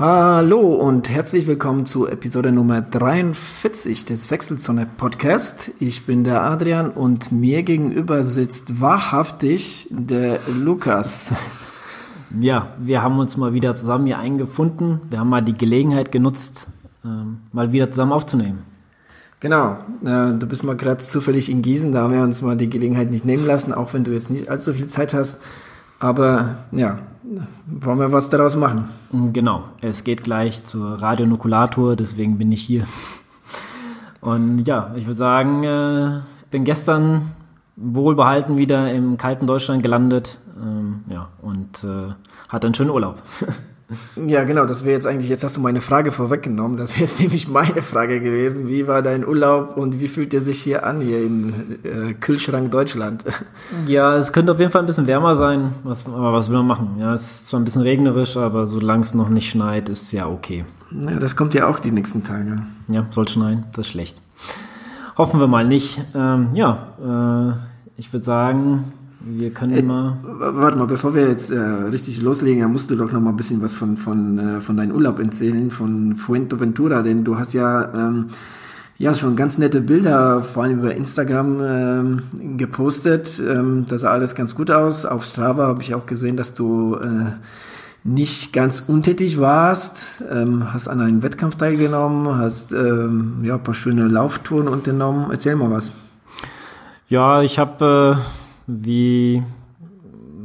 Hallo und herzlich willkommen zu Episode Nummer 43 des Wechselzone Podcast. Ich bin der Adrian und mir gegenüber sitzt wahrhaftig der Lukas. Ja, wir haben uns mal wieder zusammen hier eingefunden. Wir haben mal die Gelegenheit genutzt, ähm, mal wieder zusammen aufzunehmen. Genau, äh, du bist mal gerade zufällig in Gießen, da haben wir uns mal die Gelegenheit nicht nehmen lassen, auch wenn du jetzt nicht allzu viel Zeit hast. Aber ja, wollen wir was daraus machen? Mm, genau, es geht gleich zur Radionukulator, deswegen bin ich hier. Und ja, ich würde sagen, äh, ich bin gestern wohlbehalten wieder im kalten Deutschland gelandet. Ähm, ja, und äh, hatte einen schönen Urlaub. Ja, genau, das wäre jetzt eigentlich, jetzt hast du meine Frage vorweggenommen. Das wäre jetzt nämlich meine Frage gewesen. Wie war dein Urlaub und wie fühlt er sich hier an, hier im äh, Kühlschrank Deutschland? Ja, es könnte auf jeden Fall ein bisschen wärmer sein, was, aber was will man machen? Ja, es ist zwar ein bisschen regnerisch, aber solange es noch nicht schneit, ist es ja okay. Ja, das kommt ja auch die nächsten Tage. Ja, soll schneien, das ist schlecht. Hoffen wir mal nicht. Ähm, ja, äh, ich würde sagen, wir können äh, mal. Warte mal, bevor wir jetzt äh, richtig loslegen, dann musst du doch noch mal ein bisschen was von, von, äh, von deinem Urlaub erzählen, von Fuerteventura, denn du hast ja, ähm, ja schon ganz nette Bilder, vor allem über Instagram ähm, gepostet. Ähm, das sah alles ganz gut aus. Auf Strava habe ich auch gesehen, dass du äh, nicht ganz untätig warst, ähm, hast an einem Wettkampf teilgenommen, hast ähm, ja, ein paar schöne Lauftouren unternommen. Erzähl mal was. Ja, ich habe äh wie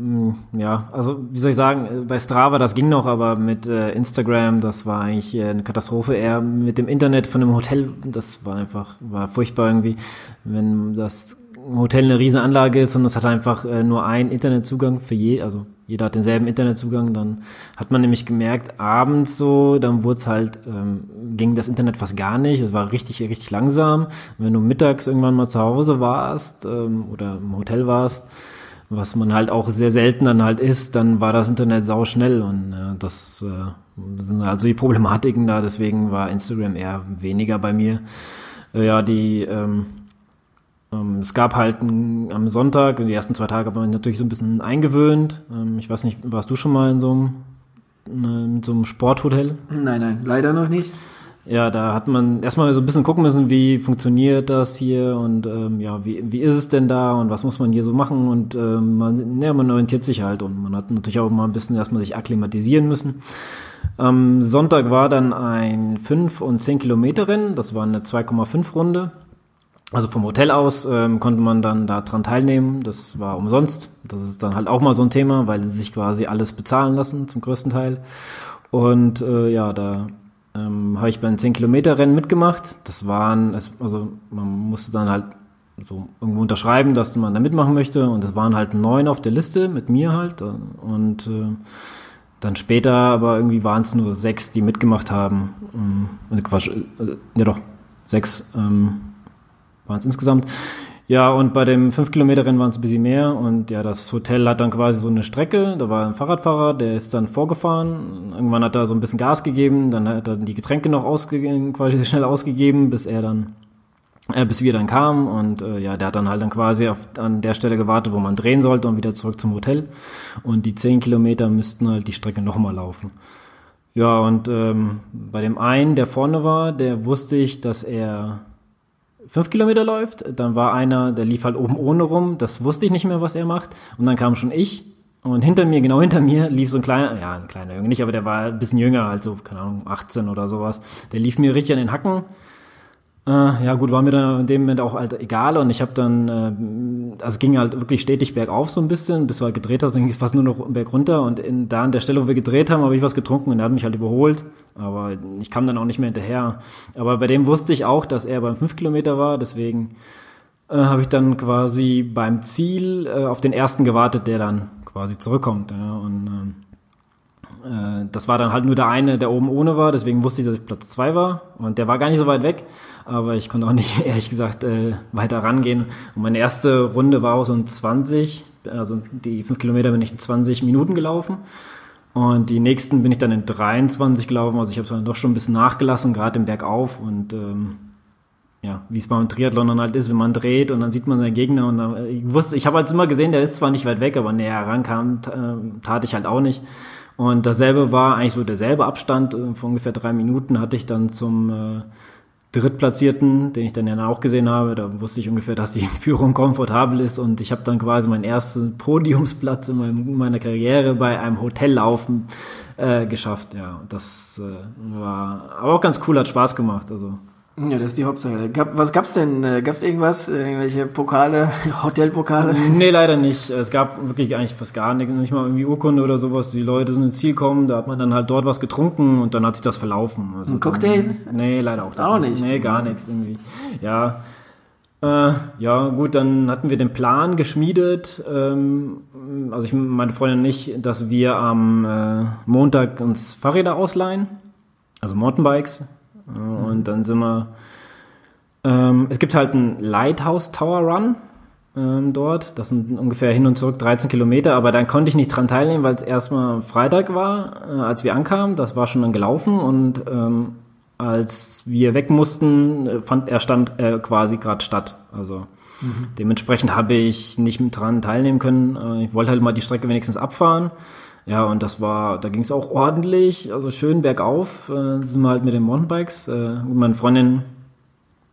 hm, ja, also wie soll ich sagen, bei Strava das ging noch, aber mit äh, Instagram, das war eigentlich äh, eine Katastrophe. Eher mit dem Internet von dem Hotel, das war einfach, war furchtbar irgendwie, wenn das Hotel eine riesen Anlage ist und es hat einfach äh, nur einen Internetzugang für je, also jeder hat denselben Internetzugang, dann hat man nämlich gemerkt, abends so, dann wurde halt, ähm, ging das Internet fast gar nicht, es war richtig, richtig langsam. Wenn du mittags irgendwann mal zu Hause warst ähm, oder im Hotel warst, was man halt auch sehr selten dann halt ist, dann war das Internet sau schnell und äh, das äh, sind also die Problematiken da, deswegen war Instagram eher weniger bei mir. Äh, ja, die ähm, es gab halt am Sonntag, die ersten zwei Tage hat man natürlich so ein bisschen eingewöhnt. Ähm, ich weiß nicht, warst du schon mal in so einem, in so einem Sporthotel? Nein, nein, leider noch nicht. Ja, da hat man erstmal so ein bisschen gucken müssen, wie funktioniert das hier und ähm, ja, wie, wie ist es denn da und was muss man hier so machen und ähm, man, ja, man orientiert sich halt und man hat natürlich auch mal ein bisschen erstmal sich akklimatisieren müssen. Am Sonntag war dann ein 5 und 10 Kilometer Rennen, das war eine 2,5 Runde. Also vom Hotel aus ähm, konnte man dann da dran teilnehmen. Das war umsonst. Das ist dann halt auch mal so ein Thema, weil sie sich quasi alles bezahlen lassen zum größten Teil. Und äh, ja, da ähm, habe ich bei den 10 Kilometer Rennen mitgemacht. Das waren, also man musste dann halt so irgendwo unterschreiben, dass man da mitmachen möchte. Und es waren halt neun auf der Liste mit mir halt. Und äh, dann später aber irgendwie waren es nur sechs, die mitgemacht haben. Ähm, Quatsch, äh, ja doch, sechs. Ähm, waren es insgesamt. Ja, und bei dem 5-Kilometer-Rennen waren es ein bisschen mehr. Und ja, das Hotel hat dann quasi so eine Strecke. Da war ein Fahrradfahrer, der ist dann vorgefahren. Irgendwann hat er so ein bisschen Gas gegeben. Dann hat er die Getränke noch ausgegeben, quasi schnell ausgegeben, bis er dann, äh, bis wir dann kamen. Und äh, ja, der hat dann halt dann quasi auf, an der Stelle gewartet, wo man drehen sollte und wieder zurück zum Hotel. Und die 10 Kilometer müssten halt die Strecke nochmal laufen. Ja, und ähm, bei dem einen, der vorne war, der wusste ich, dass er fünf Kilometer läuft. Dann war einer, der lief halt oben ohne rum. Das wusste ich nicht mehr, was er macht. Und dann kam schon ich. Und hinter mir, genau hinter mir, lief so ein kleiner, ja, ein kleiner Junge nicht, aber der war ein bisschen jünger, also, keine Ahnung, 18 oder sowas. Der lief mir richtig an den Hacken. Äh, ja gut, war mir dann in dem Moment auch halt egal und ich habe dann, äh, also ging halt wirklich stetig bergauf so ein bisschen, bis du halt gedreht hast, dann ging es fast nur noch berg runter und in, da an der Stelle, wo wir gedreht haben, habe ich was getrunken und er hat mich halt überholt, aber ich kam dann auch nicht mehr hinterher. Aber bei dem wusste ich auch, dass er beim 5 Kilometer war, deswegen äh, habe ich dann quasi beim Ziel äh, auf den ersten gewartet, der dann quasi zurückkommt. Ja, und ähm, äh, das war dann halt nur der eine, der oben ohne war, deswegen wusste ich, dass ich Platz zwei war. Und der war gar nicht so weit weg, aber ich konnte auch nicht, ehrlich gesagt, äh, weiter rangehen. Und meine erste Runde war auch so ein 20, also die fünf Kilometer bin ich in 20 Minuten gelaufen. Und die nächsten bin ich dann in 23 gelaufen. Also ich habe dann doch schon ein bisschen nachgelassen, gerade im Bergauf. Und ähm, ja, wie es beim Triathlon dann halt ist, wenn man dreht und dann sieht man seinen Gegner. Und dann, ich wusste, ich habe halt immer gesehen, der ist zwar nicht weit weg, aber näher rankam, tat ich halt auch nicht. Und dasselbe war eigentlich so derselbe Abstand, äh, von ungefähr drei Minuten hatte ich dann zum äh, Drittplatzierten, den ich dann ja auch gesehen habe. Da wusste ich ungefähr, dass die Führung komfortabel ist und ich habe dann quasi meinen ersten Podiumsplatz in, meinem, in meiner Karriere bei einem Hotellaufen äh, geschafft. Ja, das äh, war aber auch ganz cool, hat Spaß gemacht. Also ja, das ist die Hauptsache. Gab, was gab's denn? Äh, gab's irgendwas? Irgendwelche Pokale, Hotelpokale? Nee, leider nicht. Es gab wirklich eigentlich fast gar nichts. Nicht mal irgendwie Urkunde oder sowas. Die Leute sind ins Ziel kommen, da hat man dann halt dort was getrunken und dann hat sich das verlaufen. Also Ein Cocktail? Dann, nee, leider auch das Auch nicht. nicht. Nee, gar nichts irgendwie. Ja. Äh, ja, gut, dann hatten wir den Plan geschmiedet, ähm, also ich, meine Freundin nicht, dass wir am äh, Montag uns Fahrräder ausleihen, also Mountainbikes, und dann sind wir. Ähm, es gibt halt einen Lighthouse Tower Run ähm, dort. Das sind ungefähr hin und zurück 13 Kilometer, aber dann konnte ich nicht dran teilnehmen, weil es erstmal Freitag war, äh, als wir ankamen. Das war schon dann gelaufen und ähm, als wir weg mussten, äh, fand er stand äh, quasi gerade statt. Also mhm. dementsprechend habe ich nicht mit dran teilnehmen können. Äh, ich wollte halt mal die Strecke wenigstens abfahren. Ja, und das war, da ging es auch ordentlich, also schön bergauf, äh, sind wir halt mit den Mountainbikes. Äh, meine Freundin,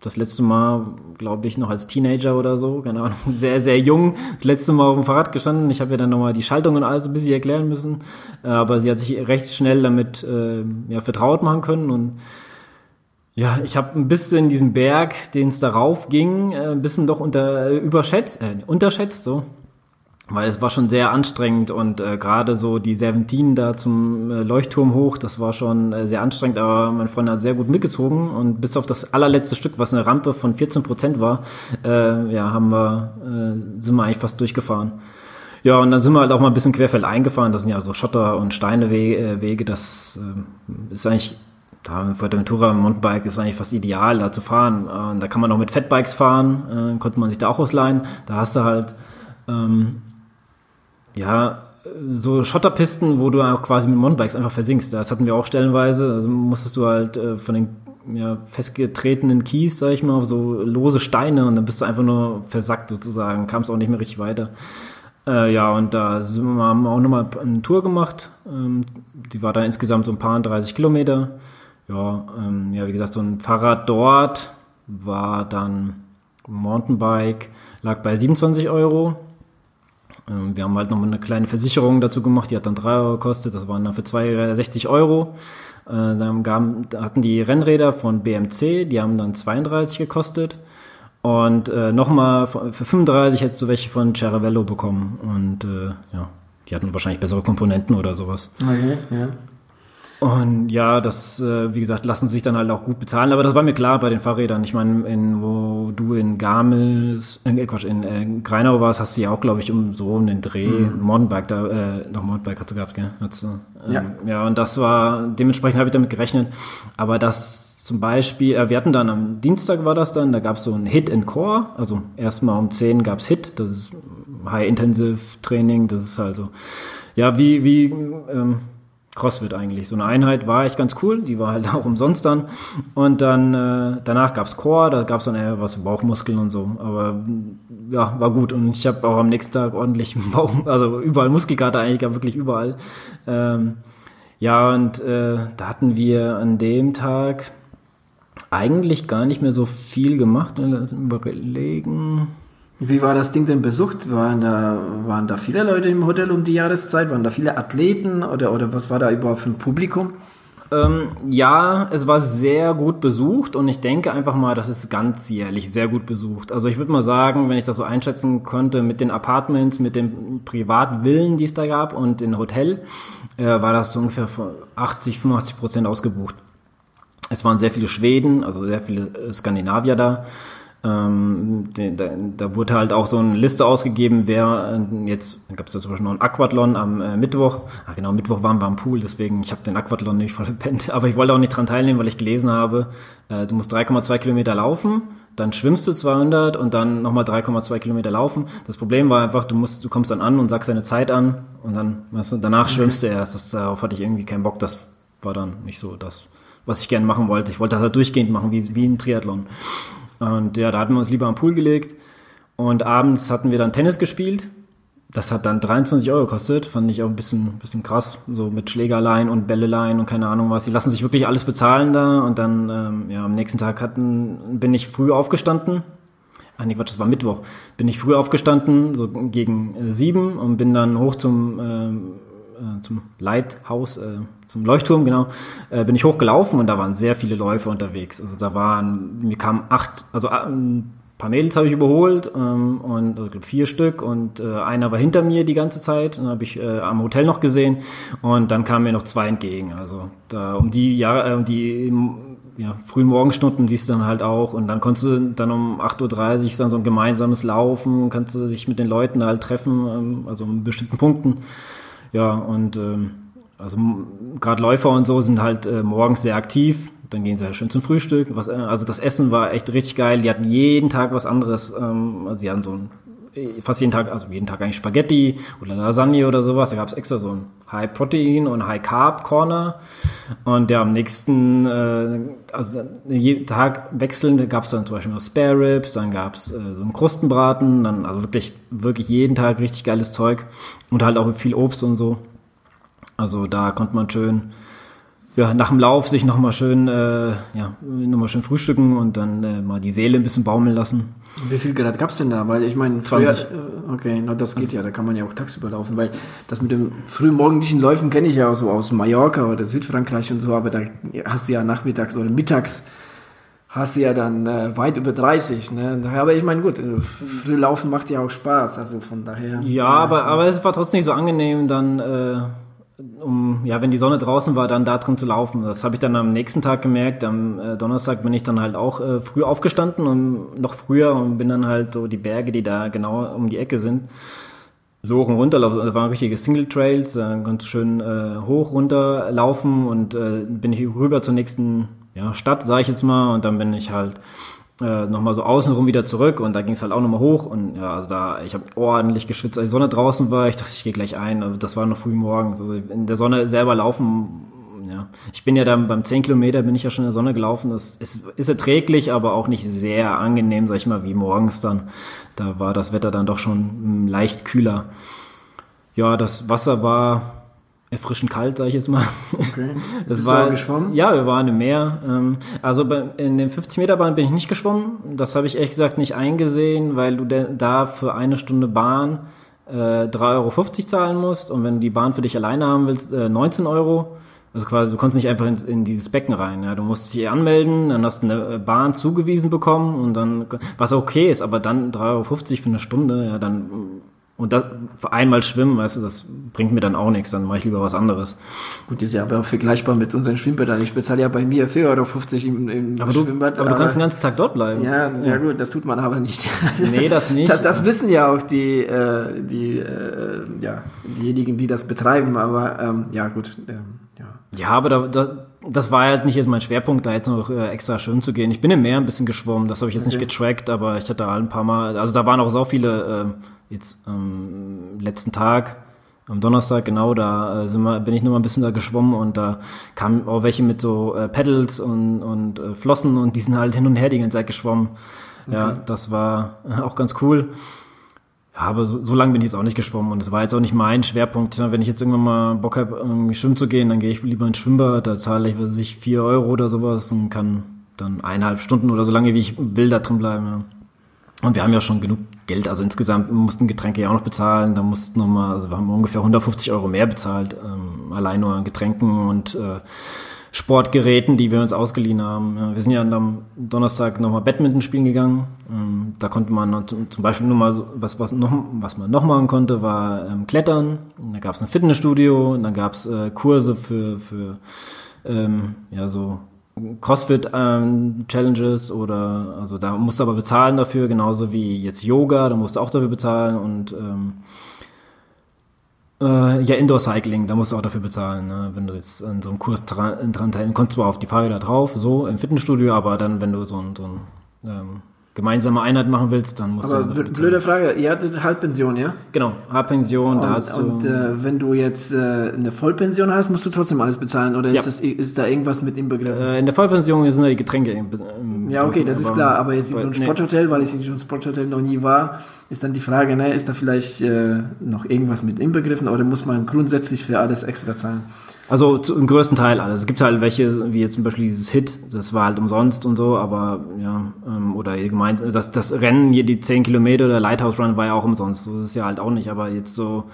das letzte Mal, glaube ich, noch als Teenager oder so, keine Ahnung, sehr, sehr jung, das letzte Mal auf dem Fahrrad gestanden. Ich habe ihr dann nochmal die Schaltungen alles ein bisschen erklären müssen, äh, aber sie hat sich recht schnell damit äh, ja, vertraut machen können und ja, ich habe ein bisschen diesen Berg, den es darauf ging, äh, ein bisschen doch unter äh, überschätzt, äh, unterschätzt so weil es war schon sehr anstrengend und äh, gerade so die Serpentinen da zum äh, Leuchtturm hoch, das war schon äh, sehr anstrengend, aber mein Freund hat sehr gut mitgezogen und bis auf das allerletzte Stück, was eine Rampe von 14 Prozent war, äh, ja, haben wir, äh, sind wir eigentlich fast durchgefahren. Ja, und dann sind wir halt auch mal ein bisschen querfeld eingefahren, das sind ja so Schotter- und Steinewege, äh, das äh, ist eigentlich da in Fuerteventura Mountainbike ist eigentlich fast ideal, da zu fahren. Äh, da kann man auch mit Fatbikes fahren, äh, konnte man sich da auch ausleihen. Da hast du halt ähm, ja, so Schotterpisten, wo du auch quasi mit Mountainbikes einfach versinkst. Das hatten wir auch stellenweise. Also musstest du halt äh, von den ja, festgetretenen Kies, sag ich mal, auf so lose Steine und dann bist du einfach nur versackt sozusagen, kamst auch nicht mehr richtig weiter. Äh, ja, und da wir, haben wir auch nochmal eine Tour gemacht. Ähm, die war dann insgesamt so ein paar 30 Kilometer. Ja, ähm, ja, wie gesagt, so ein Fahrrad dort war dann Mountainbike, lag bei 27 Euro wir haben halt noch eine kleine Versicherung dazu gemacht, die hat dann 3 Euro gekostet, das waren dann für 2 60 Euro. Äh, dann gaben, hatten die Rennräder von BMC, die haben dann 32 gekostet. Und äh, nochmal für 35 hättest du welche von Ceravello bekommen. Und äh, ja, die hatten wahrscheinlich bessere Komponenten oder sowas. Okay, ja. Und ja, das, äh, wie gesagt, lassen sich dann halt auch gut bezahlen. Aber das war mir klar bei den Fahrrädern. Ich meine, in, wo du in Gamels, äh, Quatsch, in äh, Greinau warst, hast du ja auch, glaube ich, um so einen Dreh, mhm. Mountainbike, da, äh, noch Mountainbike hast du gehabt, gell? Hast du, ähm, ja. ja, und das war, dementsprechend habe ich damit gerechnet. Aber das zum Beispiel, äh, wir hatten dann am Dienstag war das dann, da gab es so ein Hit and Core. Also erstmal um 10 gab es Hit, das ist High-Intensive Training, das ist also, ja, wie, wie, ähm, CrossFit eigentlich. So eine Einheit war echt ganz cool, die war halt auch umsonst dann. Und dann äh, danach gab's Core, da gab's dann eher was für Bauchmuskeln und so. Aber ja, war gut. Und ich habe auch am nächsten Tag ordentlich Bauch, also überall Muskelkater eigentlich, gar wirklich überall. Ähm, ja, und äh, da hatten wir an dem Tag eigentlich gar nicht mehr so viel gemacht. Lass überlegen. Wie war das Ding denn besucht? Waren da, waren da viele Leute im Hotel um die Jahreszeit? Waren da viele Athleten oder, oder was war da überhaupt für ein Publikum? Ähm, ja, es war sehr gut besucht und ich denke einfach mal, das ist ganzjährlich sehr gut besucht. Also ich würde mal sagen, wenn ich das so einschätzen könnte, mit den Apartments, mit den Privatvillen, die es da gab und dem Hotel, äh, war das so ungefähr 80, 85 Prozent ausgebucht. Es waren sehr viele Schweden, also sehr viele Skandinavier da. Ähm, da, da wurde halt auch so eine Liste ausgegeben, wer äh, jetzt, da gab es ja zum Beispiel noch ein Aquathlon am äh, Mittwoch. Ah, genau, Mittwoch waren wir am Pool, deswegen, ich habe den Aquathlon nicht voll verpennt. Aber ich wollte auch nicht dran teilnehmen, weil ich gelesen habe, äh, du musst 3,2 Kilometer laufen, dann schwimmst du 200 und dann nochmal 3,2 Kilometer laufen. Das Problem war einfach, du musst, du kommst dann an und sagst deine Zeit an und dann, weißt du, danach okay. schwimmst du erst. Das, darauf hatte ich irgendwie keinen Bock. Das war dann nicht so das, was ich gerne machen wollte. Ich wollte das halt durchgehend machen, wie, wie ein Triathlon. Und ja, da hatten wir uns lieber am Pool gelegt. Und abends hatten wir dann Tennis gespielt. das hat dann 23 Euro gekostet, fand ich auch ein bisschen, bisschen krass, so mit Schlägerlein und Bällelein und keine Ahnung was. Die lassen sich wirklich alles bezahlen da und dann, ähm, ja, am nächsten Tag hatten, bin ich früh aufgestanden. Ach nee, Quatsch, das war Mittwoch. Bin ich früh aufgestanden, so gegen äh, sieben und bin dann hoch zum, ähm, äh, zum Leithaus, äh, zum Leuchtturm, genau, äh, bin ich hochgelaufen und da waren sehr viele Läufer unterwegs. Also da waren, mir kamen acht, also äh, paar Mädels habe ich überholt ähm, und ich glaube vier Stück und äh, einer war hinter mir die ganze Zeit. Dann habe ich äh, am Hotel noch gesehen und dann kamen mir noch zwei entgegen. Also da um die Jahre, äh, um die ja, frühen Morgenstunden siehst du dann halt auch und dann konntest du dann um 8.30 Uhr dann so ein gemeinsames Laufen, kannst du dich mit den Leuten halt treffen, ähm, also an bestimmten Punkten. Ja, und ähm, also gerade Läufer und so sind halt äh, morgens sehr aktiv dann gehen sie halt schön zum Frühstück. Was, äh, also das Essen war echt richtig geil. Die hatten jeden Tag was anderes. Ähm, also sie hatten so ein, äh, fast jeden Tag, also jeden Tag eigentlich Spaghetti oder Lasagne oder sowas. Da gab es extra so ein High Protein und High Carb Corner. Und der am nächsten, äh, also jeden Tag wechselnd gab es dann zum Beispiel noch Spare Ribs, dann gab es äh, so einen Krustenbraten, dann also wirklich, wirklich jeden Tag richtig geiles Zeug und halt auch viel Obst und so. Also da konnte man schön ja, nach dem Lauf sich nochmal schön, äh, ja, nochmal schön frühstücken und dann äh, mal die Seele ein bisschen baumeln lassen. Wie viel Grad gab's denn da? Weil ich meine, 20. Äh, okay, na, das geht ja, da kann man ja auch tagsüber laufen, weil das mit dem frühmorgendlichen Läufen kenne ich ja auch so aus Mallorca oder Südfrankreich und so, aber da hast du ja nachmittags oder mittags hast du ja dann äh, weit über 30. Ne? Aber ich meine, gut, also früh laufen macht ja auch Spaß, also von daher. Ja, aber, aber es war trotzdem nicht so angenehm, dann äh, um, ja, wenn die Sonne draußen war, dann da drin zu laufen. Das habe ich dann am nächsten Tag gemerkt. Am äh, Donnerstag bin ich dann halt auch äh, früh aufgestanden und noch früher und bin dann halt so die Berge, die da genau um die Ecke sind, so hoch und runter laufen. Das waren richtige Single Trails, äh, ganz schön hoch runter laufen und äh, bin ich rüber zur nächsten ja, Stadt, sage ich jetzt mal, und dann bin ich halt äh, nochmal so außenrum wieder zurück und da ging es halt auch nochmal hoch und ja, also da, ich habe ordentlich geschwitzt, als die Sonne draußen war, ich dachte, ich gehe gleich ein, aber das war noch früh morgens, also in der Sonne selber laufen, ja, ich bin ja dann beim 10 Kilometer bin ich ja schon in der Sonne gelaufen, das ist, ist erträglich, aber auch nicht sehr angenehm, sag ich mal, wie morgens dann, da war das Wetter dann doch schon hm, leicht kühler. Ja, das Wasser war erfrischend kalt, sage ich jetzt mal. Okay. Bist war geschwommen? Ja, wir waren im Meer. Ähm, also in den 50 Meter Bahn bin ich nicht geschwommen. Das habe ich ehrlich gesagt nicht eingesehen, weil du da für eine Stunde Bahn äh, 3,50 Euro zahlen musst und wenn du die Bahn für dich alleine haben willst, 19 äh, Euro. Also quasi, du konntest nicht einfach in, in, dieses Becken rein. Ja. Du musst dich anmelden, dann hast du eine Bahn zugewiesen bekommen und dann, was okay ist, aber dann 3,50 Euro für eine Stunde, ja, dann und das, einmal schwimmen, weißt du, das bringt mir dann auch nichts, dann mache ich lieber was anderes. Gut, ist ja aber vergleichbar mit unseren Schwimmbädern. Ich bezahle ja bei mir 4,50 Euro im, im aber du, Schwimmbad. Aber, aber, du kannst den ganzen Tag dort bleiben. Ja, ja, ja, gut, das tut man aber nicht. Nee, das nicht. Das, das wissen ja auch die, äh, die äh, ja, diejenigen, die das betreiben, aber ähm, ja, gut. Ähm, ja. ja, aber da, da, das war halt nicht jetzt mein Schwerpunkt, da jetzt noch äh, extra schön zu gehen. Ich bin im Meer ein bisschen geschwommen, das habe ich jetzt okay. nicht getrackt, aber ich hatte halt ein paar Mal, also da waren auch so viele... Äh, jetzt am letzten Tag, am Donnerstag, genau, da äh, sind wir, bin ich nur mal ein bisschen da geschwommen und da kamen auch welche mit so äh, Pedals und, und äh, Flossen und die sind halt hin und her die ganze Zeit geschwommen. Okay. Ja, das war auch ganz cool. Aber so, so lange bin ich jetzt auch nicht geschwommen und das war jetzt auch nicht mein Schwerpunkt. Wenn ich jetzt irgendwann mal Bock habe, irgendwie schwimmen zu gehen, dann gehe ich lieber ins Schwimmbad, da zahle ich, weiß ich, vier Euro oder sowas und kann dann eineinhalb Stunden oder so lange, wie ich will, da drin bleiben. Und wir haben ja schon genug Geld, also insgesamt mussten Getränke ja auch noch bezahlen, da mussten nochmal, also wir haben ungefähr 150 Euro mehr bezahlt, ähm, allein nur an Getränken und äh, Sportgeräten, die wir uns ausgeliehen haben. Wir sind ja am Donnerstag nochmal Badminton spielen gegangen. Ähm, da konnte man zum Beispiel nur mal, was, was, noch, was man noch machen konnte, war ähm, Klettern. Da gab es ein Fitnessstudio, dann gab es äh, Kurse für, für ähm, ja, so CrossFit-Challenges ähm, oder also da musst du aber bezahlen dafür, genauso wie jetzt Yoga, da musst du auch dafür bezahlen und ähm, äh, ja, Indoor-Cycling, da musst du auch dafür bezahlen, ne? wenn du jetzt an so einem Kurs dran, dran teilnehmen, kommst zwar auf die Fahrräder drauf, so im Fitnessstudio, aber dann, wenn du so ein, so ein ähm, gemeinsame Einheit machen willst, dann musst Aber du. bl- blöde Frage, ihr hattet Halbpension, ja? Genau, Halbpension, da Und, hast du. und äh, wenn du jetzt äh, eine Vollpension hast, musst du trotzdem alles bezahlen oder ist, Ja. das, ist da irgendwas mit inbegriffen? äh, in der Vollpension sind ja die Getränke. im- im ja, okay, das ist aber- klar, aber jetzt in so ein nee. Sporthotel, weil ich in so einem Sporthotel noch nie war, ist dann die Frage, ne, ist da vielleicht äh, noch irgendwas mit inbegriffen oder muss man grundsätzlich für alles extra zahlen? Also zu, im größten Teil alles. Es gibt halt welche, wie jetzt zum Beispiel dieses Hit, das war halt umsonst und so, aber ja, ähm, oder ihr gemeint, das, das Rennen hier, die 10 Kilometer, der Lighthouse Run war ja auch umsonst. So ist es ja halt auch nicht, aber jetzt so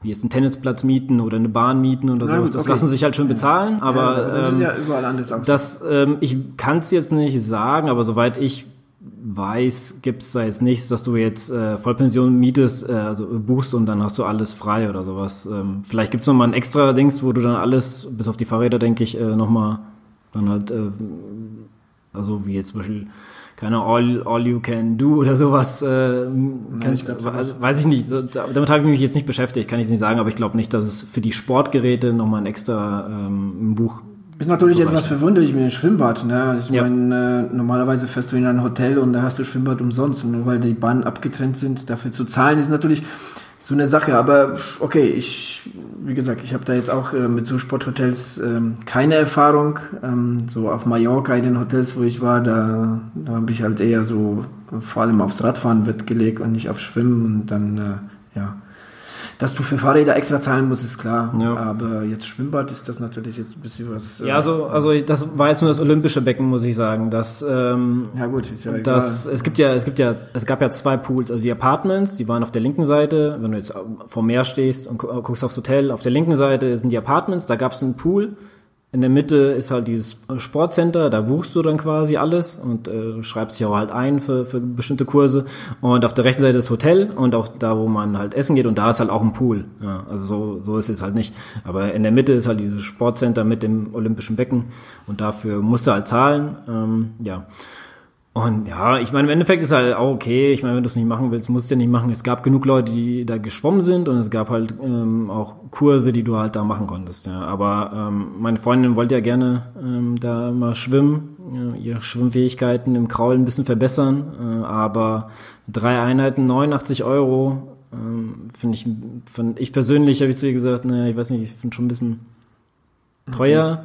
wie jetzt einen Tennisplatz mieten oder eine Bahn mieten oder sowas, das okay. lassen sich halt schon bezahlen, aber ja, das ähm, ist ja überall anders auch. Das, ähm, ich kann es jetzt nicht sagen, aber soweit ich weiß, gibt es da jetzt nichts, dass du jetzt äh, Vollpension mietest, äh, also buchst und dann hast du alles frei oder sowas. Ähm, vielleicht gibt es nochmal ein extra Dings, wo du dann alles, bis auf die Fahrräder, denke ich, äh, nochmal dann halt, äh, also wie jetzt zum Beispiel, keine All, all You Can Do oder sowas. Äh, kann, ich glaub, also, weiß ich nicht. Damit habe ich mich jetzt nicht beschäftigt, kann ich nicht sagen, aber ich glaube nicht, dass es für die Sportgeräte nochmal ein extra ähm, ein Buch Ist natürlich Bereich. etwas verwunderlich mit dem Schwimmbad. Ne? Ich Ja. meine, äh, normalerweise fährst du in ein Hotel und da hast du Schwimmbad umsonst. Und nur weil die Bahnen abgetrennt sind, dafür zu zahlen, ist natürlich so eine Sache. Aber okay, ich, wie gesagt, ich habe da jetzt auch äh, mit so Sporthotels ähm, keine Erfahrung. Ähm, so auf Mallorca in den Hotels, wo ich war, da, da habe ich halt eher so vor allem aufs Radfahren Wert gelegt und nicht auf Schwimmen. Und dann, äh, ja. Dass du für Fahrräder extra zahlen musst, ist klar. Ja. Aber jetzt Schwimmbad ist das natürlich jetzt ein bisschen was. äh, Ja, also, also das war jetzt nur das olympische Becken, muss ich sagen. Das, ähm, Ja gut, ist ja das, es gibt ja, es gibt ja, es gab ja zwei Pools, also die Apartments, die waren auf der linken Seite, wenn du jetzt vor Meer stehst und gu- guckst aufs Hotel, auf der linken Seite sind die Apartments, da gab es einen Pool, in der Mitte ist halt dieses Sportcenter, da buchst du dann quasi alles und äh, schreibst dich auch halt ein für, für bestimmte Kurse. Und auf der rechten Seite ist Hotel und auch da, wo man halt essen geht und da ist halt auch ein Pool. Ja, also so, so ist es halt nicht. Aber in der Mitte ist halt dieses Sportcenter mit dem olympischen Becken und dafür musst du halt zahlen. Ähm, ja. Und ja, ich meine, im Endeffekt ist halt auch okay. Ich meine, wenn du es nicht machen willst, musst du es ja nicht machen. Es gab genug Leute, die da geschwommen sind und es gab halt ähm, auch Kurse, die du halt da machen konntest. Ja. Aber ähm, meine Freundin wollte ja gerne ähm, da mal schwimmen, ja, ihre Schwimmfähigkeiten im Kraulen ein bisschen verbessern. Äh, aber drei Einheiten, 89 Euro, ähm, finde ich, find ich persönlich, habe ich zu ihr gesagt, naja, ich weiß nicht, ich finde schon ein bisschen teuer.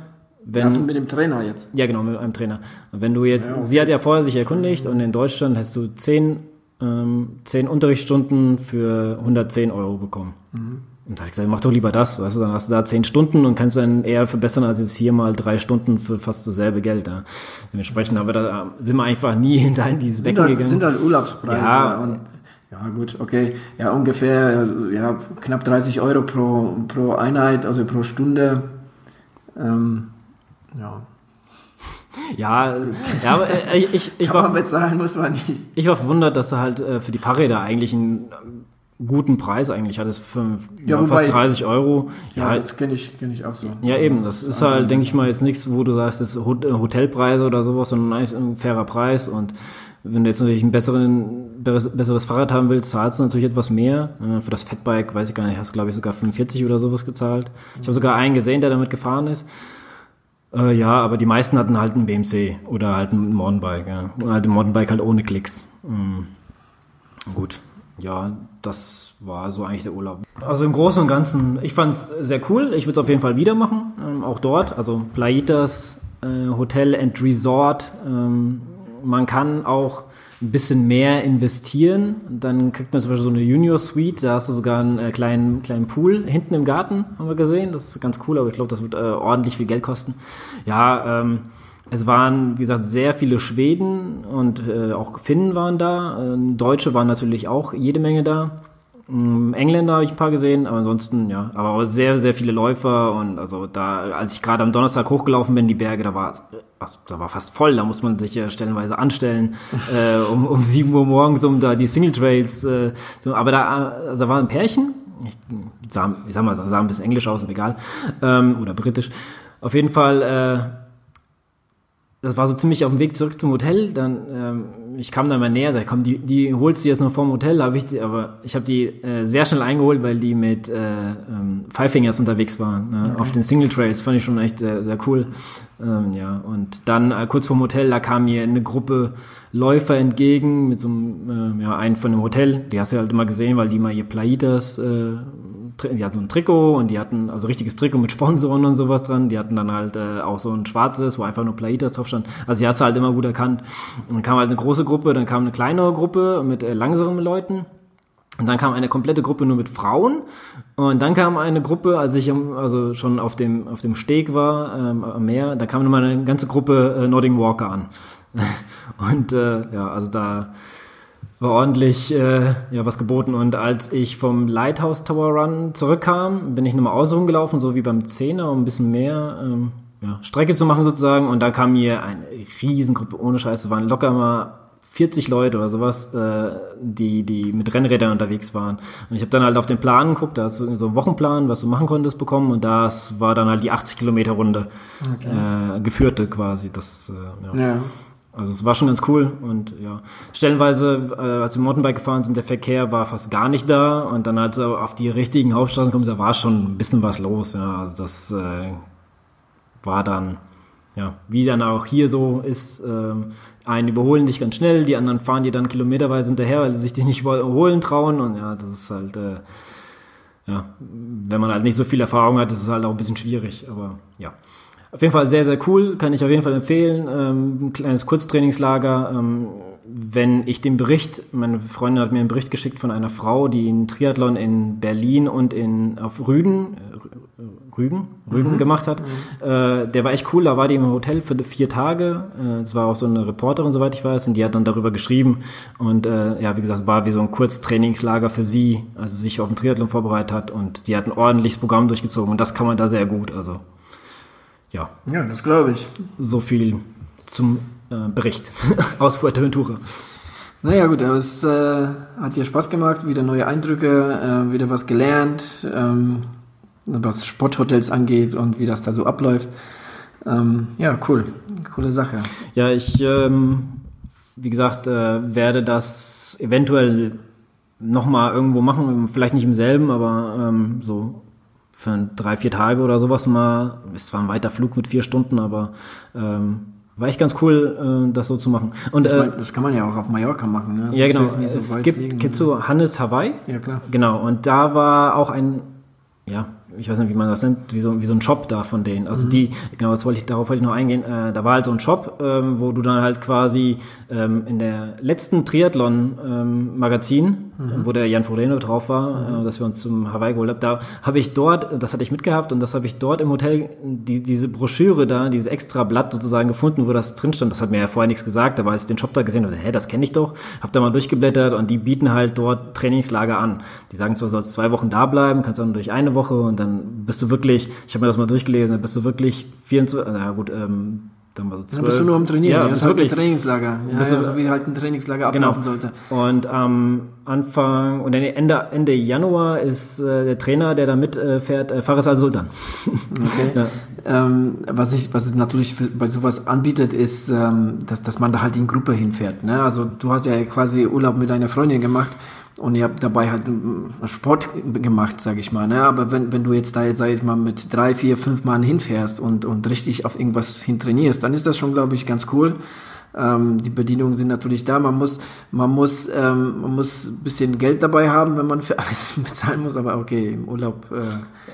Wenn, Also mit dem Trainer jetzt. ja, genau, mit einem Trainer. Wenn du jetzt, Ja, okay. sie hat ja vorher sich erkundigt und in Deutschland hast du zehn, ähm, zehn Unterrichtsstunden für 110 Euro bekommen. Mhm. Und da habe ich gesagt, mach doch lieber das, weißt du, dann hast du da zehn Stunden und kannst dann eher verbessern als jetzt hier mal drei Stunden für fast dasselbe Geld. Ja. Dementsprechend haben wir da, sind wir einfach nie hinter in dieses Sind Becken halt, gegangen. sind halt Urlaubspreise. Ja. Und, ja gut, okay. Ja, ungefähr ja, knapp 30 Euro pro, pro Einheit, also pro Stunde. Ähm, ja. ja, ja, aber äh, ich, ich, war, bezahlen, muss man nicht. ich war verwundert, dass du halt äh, für die Fahrräder eigentlich einen ähm, guten Preis eigentlich hattest, für Ja, wobei- fast 30 Euro. Ja, Ja, das kenne ich, kenn ich auch so. Ja, eben. Das ist halt, denke ich mal, jetzt nichts, wo du sagst, das ist äh, Hotelpreise oder sowas, sondern eigentlich ein fairer Preis. Und wenn du jetzt natürlich ein besseren, besseres, Fahrrad haben willst, zahlst du natürlich etwas mehr. Für das Fatbike, weiß ich gar nicht, hast du, glaube ich, sogar 45 oder sowas gezahlt. Ich habe sogar einen gesehen, der damit gefahren ist. Äh, ja, aber die meisten hatten halt ein BMC oder halt ein Mountainbike. Ja. Und halt ein Mountainbike halt ohne Klicks. Mm. Gut. Ja, das war so eigentlich der Urlaub. Also im Großen und Ganzen, ich fand es sehr cool. Ich würde es auf jeden Fall wieder machen, ähm, auch dort. Also Plaitas äh, Hotel and Resort. Ähm, man kann auch ein bisschen mehr investieren. Dann kriegt man zum Beispiel so eine Junior Suite. Da hast du sogar einen äh, kleinen, kleinen Pool hinten im Garten, haben wir gesehen. Das ist ganz cool, aber ich glaube, das wird äh, ordentlich viel Geld kosten. Ja, ähm, es waren, wie gesagt, sehr viele Schweden und äh, auch Finnen waren da. Äh, Deutsche waren natürlich auch jede Menge da. Ähm, Engländer habe ich ein paar gesehen, aber ansonsten, ja, aber auch sehr, sehr viele Läufer und also da, als ich gerade am Donnerstag hochgelaufen bin, die Berge, da war, also, da war fast voll, da muss man sich ja stellenweise anstellen, äh, um, um 7 Uhr morgens, um da die Single Trails, äh, so, aber da, also, da war ein Pärchen, ich, sah, ich sag mal, sah ein bisschen englisch aus, aber egal, ähm, oder britisch. Auf jeden Fall, äh, das war so ziemlich auf dem Weg zurück zum Hotel. Dann, ähm, ich kam dann mal näher, sag, komm, die, die holst du jetzt noch vom Hotel, habe ich die, aber ich habe die äh, sehr schnell eingeholt, weil die mit äh, ähm, Five Fingers unterwegs waren, ne? okay. auf den Single Trails, fand ich schon echt äh, sehr cool. Ähm, ja, und dann äh, kurz vorm Hotel, da kam mir eine Gruppe Läufer entgegen mit so einem, äh, ja, einen von dem Hotel, die hast du halt immer gesehen, weil die mal ihr Plaitas, äh, die hatten so ein Trikot und die hatten, also richtiges Trikot mit Sponsoren und sowas dran, die hatten dann halt äh, auch so ein schwarzes, wo einfach nur Plaitas drauf stand, also die hast du halt immer gut erkannt. Und dann kam halt eine große Gruppe, dann kam eine kleinere Gruppe mit äh, langsamen Leuten und dann kam eine komplette Gruppe nur mit Frauen. Und dann kam eine Gruppe, als ich also schon auf dem, auf dem Steg war, ähm, am Meer, da kam nochmal eine ganze Gruppe äh, Nodding Walker an. und äh, ja, also da war ordentlich äh, ja, was geboten. Und als ich vom Lighthouse Tower Run zurückkam, bin ich nochmal außen rumgelaufen, so wie beim Zehner, um ein bisschen mehr ähm, ja, Strecke zu machen sozusagen. Und da kam mir eine Riesengruppe ohne Scheiße, waren locker mal 40 Leute oder sowas, äh, die, die mit Rennrädern unterwegs waren. Und ich habe dann halt auf den Plan geguckt, da hast du so einen Wochenplan, was du machen konntest, bekommen und das war dann halt die 80 Kilometer Runde, okay. äh, geführte quasi. Das, äh, ja. ja. Also es war schon ganz cool und ja, stellenweise, äh, als wir Mountainbike gefahren sind, der Verkehr war fast gar nicht da und dann als er auf die richtigen Hauptstraßen kommt, da war schon ein bisschen was los. Ja, also das äh, war dann ja, wie dann auch hier so ist, ähm, einen überholen dich ganz schnell, die anderen fahren dir dann kilometerweise hinterher, weil sie sich dich nicht überholen trauen und ja, das ist halt, äh, ja, wenn man halt nicht so viel Erfahrung hat, ist es halt auch ein bisschen schwierig, aber ja. Auf jeden Fall sehr, sehr cool, kann ich auf jeden Fall empfehlen. Ähm, ein kleines Kurztrainingslager. Ähm, wenn ich den Bericht, meine Freundin hat mir einen Bericht geschickt von einer Frau, die einen Triathlon in Berlin und in auf Rügen, äh, Rügen, Rügen mhm. gemacht hat. Mhm. Äh, der war echt cool, da war die im Hotel für vier Tage. Äh, es war auch so eine Reporterin, soweit ich weiß, und die hat dann darüber geschrieben. Und äh, ja, wie gesagt, war wie so ein Kurztrainingslager für sie, als sie sich auf den Triathlon vorbereitet hat. Und die hat ein ordentliches Programm durchgezogen und das kann man da sehr gut. Also ja. Ja, das glaube ich. So viel zum äh, Bericht aus Fuerteventura. Naja gut, aber es äh, hat dir Spaß gemacht, wieder neue Eindrücke, äh, wieder was gelernt, ähm, was Sporthotels angeht und wie das da so abläuft. Ähm, ja, cool, coole Sache. Ja, ich, ähm, wie gesagt, äh, werde das eventuell nochmal irgendwo machen, vielleicht nicht im selben, aber ähm, so für drei, vier Tage oder sowas mal. Es war ein weiter Flug mit vier Stunden, aber ähm, war echt ganz cool, äh, das so zu machen. Und ich mein, äh, das kann man ja auch auf Mallorca machen. Ne? Ja, genau. So es gibt, fliegen, kennst du Hannes Hawaii? Ja, klar. Genau. Und da war auch ein, ja, ich weiß nicht, wie man das nennt, wie so, wie so ein Shop da von denen. Also mhm. die, genau, das wollte ich, darauf wollte ich noch eingehen. Äh, da war halt so ein Shop, ähm, wo du dann halt quasi ähm, in der letzten Triathlon-Magazin, ähm, mhm. wo der Jan Frodeno drauf war, mhm. äh, dass wir uns zum Hawaii geholt haben, da habe ich dort, das hatte ich mitgehabt und das habe ich dort im Hotel, die, diese Broschüre da, dieses extra Blatt sozusagen gefunden, wo das drin stand. Das hat mir ja vorher nichts gesagt, aber als ich den Shop da gesehen habe, hä, das kenne ich doch, habe da mal durchgeblättert und die bieten halt dort Trainingslager an. Die sagen zwar, du sollst zwei Wochen da bleiben, kannst dann durch eine Woche und dann bist du wirklich, ich habe mir das mal durchgelesen, dann bist du wirklich 24, na gut, ähm, dann war so 12. Dann bist du nur am Trainieren, ja, ja ist halt wirklich, ein Trainingslager, ja, ja, so wie halt ein Trainingslager genau. ablaufen sollte. Und am ähm, Anfang, und Ende, Ende Januar ist äh, der Trainer, der da mitfährt, äh, Faris Al-Sultan. Okay. ja. ähm, was, ich, was es natürlich für, bei sowas anbietet, ist, ähm, dass, dass man da halt in Gruppe hinfährt. Ne? Also du hast ja quasi Urlaub mit deiner Freundin gemacht und ihr habt dabei halt Sport gemacht, sag ich mal. Ne? Aber wenn, wenn du jetzt da jetzt, sag ich mal, mit drei, vier, fünf Mann hinfährst und, und richtig auf irgendwas hintrainierst, dann ist das schon, glaube ich, ganz cool. Ähm, die Bedienungen sind natürlich da. Man muss, man muss, ähm, man muss ein bisschen Geld dabei haben, wenn man für alles bezahlen muss. Aber okay, im Urlaub. Äh,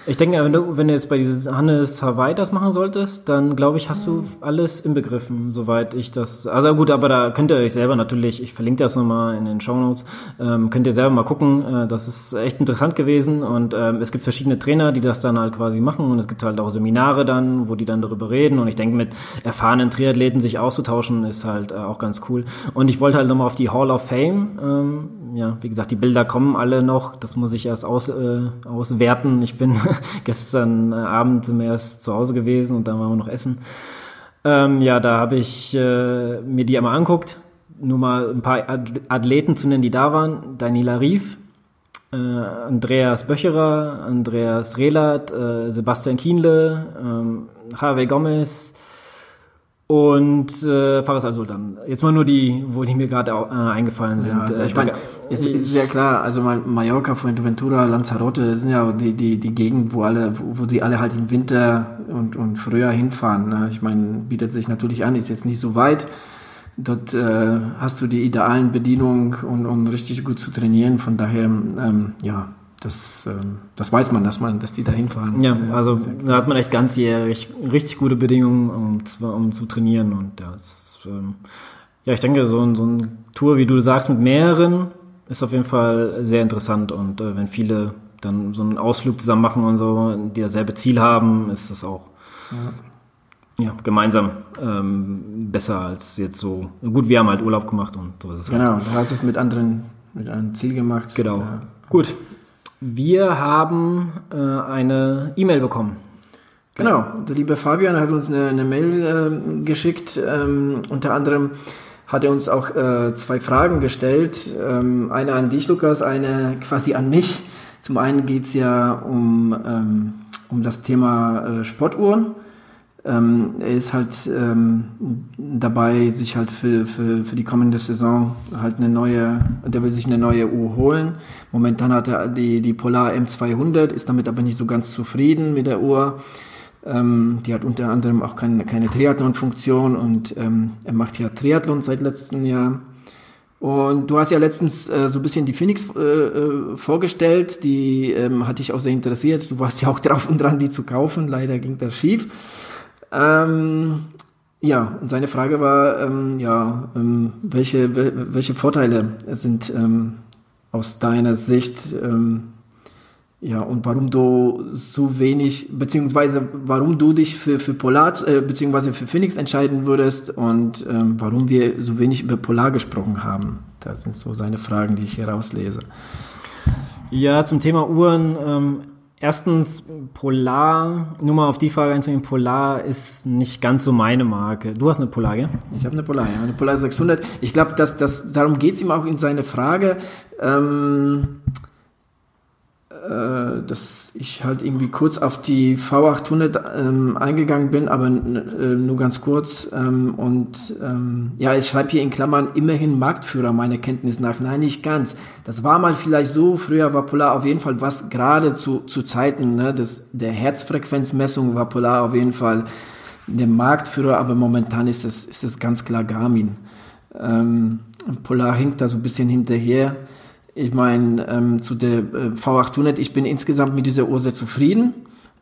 ich denke, wenn du, wenn du jetzt bei diesem Hannes Hawaii das machen solltest, dann glaube ich, hast du alles inbegriffen, soweit ich das. Also gut, aber da könnt ihr euch selber natürlich, ich verlinke das nochmal in den Show Notes, ähm, könnt ihr selber mal gucken. Äh, das ist echt interessant gewesen und ähm, es gibt verschiedene Trainer, die das dann halt quasi machen und es gibt halt auch Seminare dann, wo die dann darüber reden und ich denke, mit erfahrenen Triathleten sich auszutauschen, ist halt äh, auch ganz cool. Und ich wollte halt nochmal auf die Hall of Fame. Ähm, ja, wie gesagt, die Bilder kommen alle noch. Das muss ich erst aus, äh, auswerten. Ich bin gestern Abend sind wir erst zu Hause gewesen und dann waren wir noch essen. Ähm, ja, da habe ich äh, mir die einmal anguckt. Nur mal ein paar Athleten zu nennen, die da waren. Daniela Rief, äh, Andreas Böcherer, Andreas Rehlert, äh, Sebastian Kienle, ähm, Harvey Gomez, und äh, Fares al-Sultan. Jetzt mal nur die, wo die mir gerade äh, eingefallen sind. Ja, also ich meine, es ist sehr klar, also Mallorca, Fuerteventura, Lanzarote, das sind ja die, die, die Gegend, wo alle, wo, die alle halt im Winter und, und Frühjahr hinfahren. Ne? Ich meine, bietet sich natürlich an, ist jetzt nicht so weit. Dort äh, hast du die idealen Bedienungen und um richtig gut zu trainieren. Von daher, ähm, ja, das, ähm, das weiß man, dass man, dass die da hinfahren. Ja, also da hat man echt ganzjährig richtig gute Bedingungen, um, zu, um zu trainieren. Und das, ähm, ja, ich denke, so, ein so eine Tour, wie du sagst, mit mehreren ist auf jeden Fall sehr interessant. Und äh, wenn viele dann so einen Ausflug zusammen machen und so, die dasselbe Ziel haben, ist das auch ja. ja gemeinsam ähm, besser als jetzt so. Gut, wir haben halt Urlaub gemacht und so ist es Genau, halt. du hast es mit anderen, mit einem Ziel gemacht. Genau. Ja. Gut, wir haben äh, eine E-Mail bekommen. Genau, der liebe Fabian hat uns eine, eine Mail äh, geschickt. Ähm, unter anderem hat er uns auch äh, zwei Fragen gestellt. Ähm, eine an dich, Lukas, eine quasi an mich. Zum einen geht es ja um, ähm, um das Thema äh, Sportuhren. Ähm, er ist halt ähm, dabei, sich halt für, für, für die kommende Saison halt eine neue, der will sich eine neue Uhr holen. Momentan hat er die, die Polar M200, ist damit aber nicht so ganz zufrieden mit der Uhr. Ähm, die hat unter anderem auch keine, keine Triathlon-Funktion und ähm, er macht ja Triathlon seit letztem Jahr. Und du hast ja letztens äh, so ein bisschen die Phoenix äh, äh, vorgestellt, die ähm, hat dich auch sehr interessiert. Du warst ja auch drauf und dran, die zu kaufen. Leider ging das schief. Ähm, ja, und seine Frage war, ähm, ja, ähm, welche, welche Vorteile sind ähm, aus deiner Sicht, ähm, ja, und warum du so wenig, beziehungsweise warum du dich für, für Polar, äh, beziehungsweise für Phoenix entscheiden würdest und ähm, warum wir so wenig über Polar gesprochen haben. Das sind so seine Fragen, die ich hier rauslese. Ja, zum Thema Uhren. Erstens, Polar, nur mal auf die Frage einzugehen, Polar ist nicht ganz so meine Marke. Du hast eine Polar, gell? Ich habe eine Polar, ja, eine Polar 600. Ich glaube, dass, dass, darum geht's ihm auch in seine Frage. Ähm, äh, dass ich halt irgendwie kurz auf die V800 ähm, eingegangen bin, aber äh, nur ganz kurz. Ähm, und ähm, ja, ich schreibe hier in Klammern immerhin Marktführer meiner Kenntnis nach. Nein, nicht ganz. Das war mal vielleicht so. Früher war Polar auf jeden Fall was, gerade zu, zu Zeiten ne, des, der Herzfrequenzmessung war Polar auf jeden Fall der Marktführer, aber momentan ist es, ist es ganz klar Garmin. Ähm, Polar hinkt da so ein bisschen hinterher. Ich meine, ähm, zu der äh, V800, ich bin insgesamt mit dieser Uhr sehr zufrieden.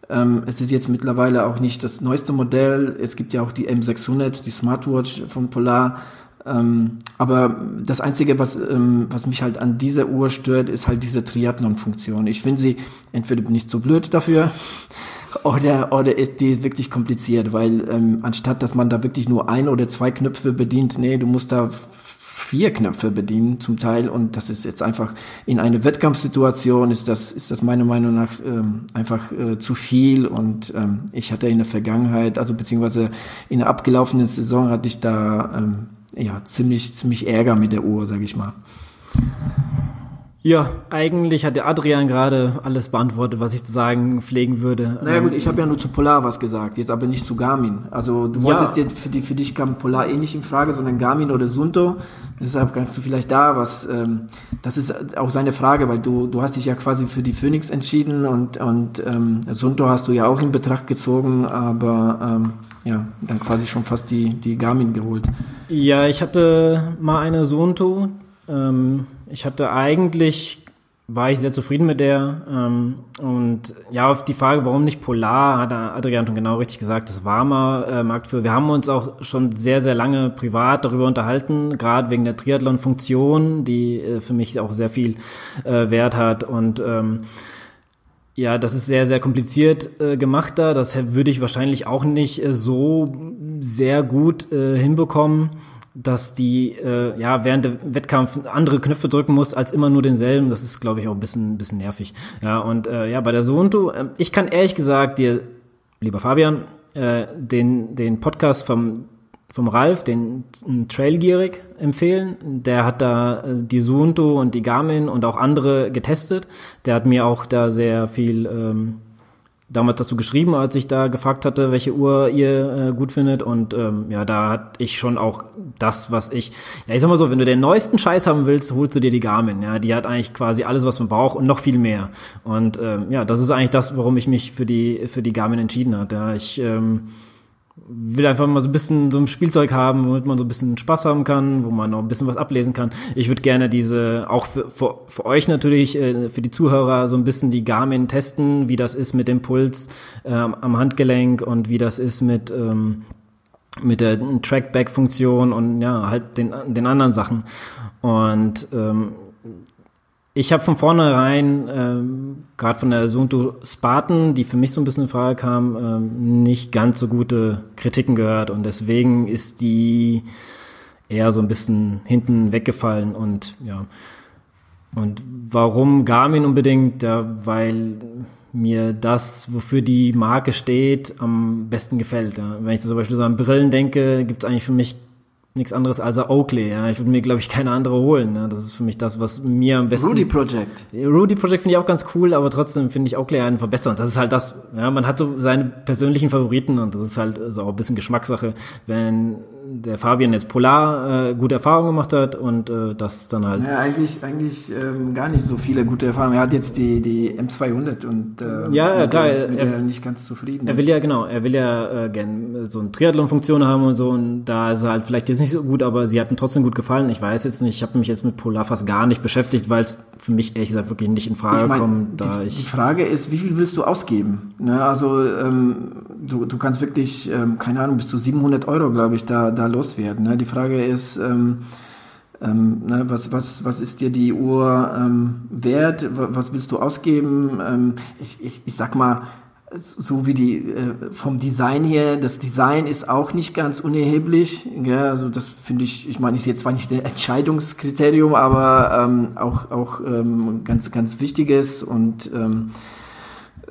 Ähm, es ist jetzt mittlerweile auch nicht das neueste Modell. Es gibt ja auch die M600, die Smartwatch von Polar. Ähm, aber das Einzige, was, ähm, was mich halt an dieser Uhr stört, ist halt diese Triathlon-Funktion. Ich finde sie entweder nicht so blöd dafür oder, oder ist die ist wirklich kompliziert, weil ähm, anstatt, dass man da wirklich nur ein oder zwei Knöpfe bedient, nee, du musst da vier Knöpfe bedienen zum Teil. Und das ist jetzt einfach in einer Wettkampfsituation ist das ist das meiner Meinung nach ähm, einfach äh, zu viel. Und ähm, ich hatte in der Vergangenheit also beziehungsweise in der abgelaufenen Saison hatte ich da ähm, ja ziemlich ziemlich Ärger mit der Uhr sage ich mal Ja, eigentlich hat der Adrian gerade alles beantwortet, was ich zu sagen pflegen würde. naja gut ich habe ja nur zu Polar was gesagt jetzt aber nicht zu Garmin also du Ja. wolltest dir für die für dich kam Polar eh nicht in Frage sondern Garmin oder Sunto deshalb kannst du vielleicht da was ähm, das ist auch seine Frage weil du du hast dich ja quasi für die Phoenix entschieden und und ähm, Sunto hast du ja auch in Betracht gezogen aber ähm, ja dann quasi schon fast die die Garmin geholt Ja, ich hatte mal eine Suunto. Ähm, ich hatte eigentlich, war ich sehr zufrieden mit der. Ähm, und ja, auf die Frage, warum nicht Polar, hat Adrian schon genau richtig gesagt, das war mal äh, Marktführer. Wir haben uns auch schon sehr, sehr lange privat darüber unterhalten, gerade wegen der Triathlon-Funktion, die äh, für mich auch sehr viel äh, Wert hat. Und ähm, ja, das ist sehr, sehr kompliziert äh, gemacht da. Das würde ich wahrscheinlich auch nicht äh, so sehr gut äh, hinbekommen, dass die äh, ja während der Wettkampf andere Knöpfe drücken muss als immer nur denselben. Das ist, glaube ich, auch ein bisschen, ein bisschen nervig. Ja, und äh, ja, bei der Suunto, äh, ich kann ehrlich gesagt dir, lieber Fabian, äh, den, den Podcast vom vom Ralf, den Trailgierig empfehlen. Der hat da äh, die Suunto und die Garmin und auch andere getestet. Der hat mir auch da sehr viel ähm, damals dazu geschrieben, als ich da gefragt hatte, welche Uhr ihr äh, gut findet. Und ähm, ja, da hatte ich schon auch das, was ich. Ja, ich sag mal so, wenn du den neuesten Scheiß haben willst, holst du dir die Garmin. Ja, die hat eigentlich quasi alles, was man braucht und noch viel mehr. Und ähm, ja, das ist eigentlich das, warum ich mich für die für die Garmin entschieden habe. Ja, ich ähm, will einfach mal so ein bisschen so ein Spielzeug haben, womit man so ein bisschen Spaß haben kann, wo man auch ein bisschen was ablesen kann. Ich würde gerne diese, auch für, für, für euch natürlich, äh, für die Zuhörer, so ein bisschen die Garmin testen, wie das ist mit dem Puls ähm, am Handgelenk und wie das ist mit, ähm, mit der Trackback-Funktion und ja, halt den, den anderen Sachen. Und ähm, ich habe von vornherein, ähm, gerade von der Sunto Spartan, die für mich so ein bisschen in Frage kam, ähm, nicht ganz so gute Kritiken gehört und deswegen ist die eher so ein bisschen hinten weggefallen und ja. Und warum Garmin unbedingt? Ja, weil mir das, wofür die Marke steht, am besten gefällt. Ja. Wenn ich zum Beispiel so an Brillen denke, gibt es eigentlich für mich nichts anderes als Oakley. Ja. Ich würde mir, glaube ich, keine andere holen. Ne? Das ist für mich das, was mir am besten. Rudy Project. Rudy Project finde ich auch ganz cool, aber trotzdem finde ich Oakley einen verbessern. Das ist halt das. Ja, man hat so seine persönlichen Favoriten und das ist halt so auch ein bisschen Geschmackssache. Wenn der Fabian jetzt Polar äh, gute Erfahrungen gemacht hat und äh, das dann halt. Ja, eigentlich, eigentlich ähm, gar nicht so viele gute Erfahrungen. Er hat jetzt die, die M200 und äh, ja, klar, er, er nicht ganz zufrieden. Er will ja genau, er will ja äh, gern so eine Triathlon-Funktion haben und so und da ist er halt vielleicht jetzt nicht so gut, aber sie hatten trotzdem gut gefallen. Ich weiß jetzt nicht, ich habe mich jetzt mit Polar fast gar nicht beschäftigt, weil es für mich ehrlich gesagt wirklich nicht in Frage ich mein, kommt. Da die, ich die Frage ist, wie viel willst du ausgeben? Ne, also ähm, du, du kannst wirklich, ähm, keine Ahnung, bis zu 700 Euro, glaube ich, da, da loswerden. Ne? Die Frage ist, ähm, ähm, ne, was, was, was ist dir die Uhr ähm, wert? Was willst du ausgeben? Ähm, ich, ich, ich sag mal, so wie die äh, vom Design her, das Design ist auch nicht ganz unerheblich. Ja, also das finde ich, ich meine, ist jetzt zwar nicht ein Entscheidungskriterium, aber ähm, auch, auch ähm, ganz, ganz wichtiges und ähm,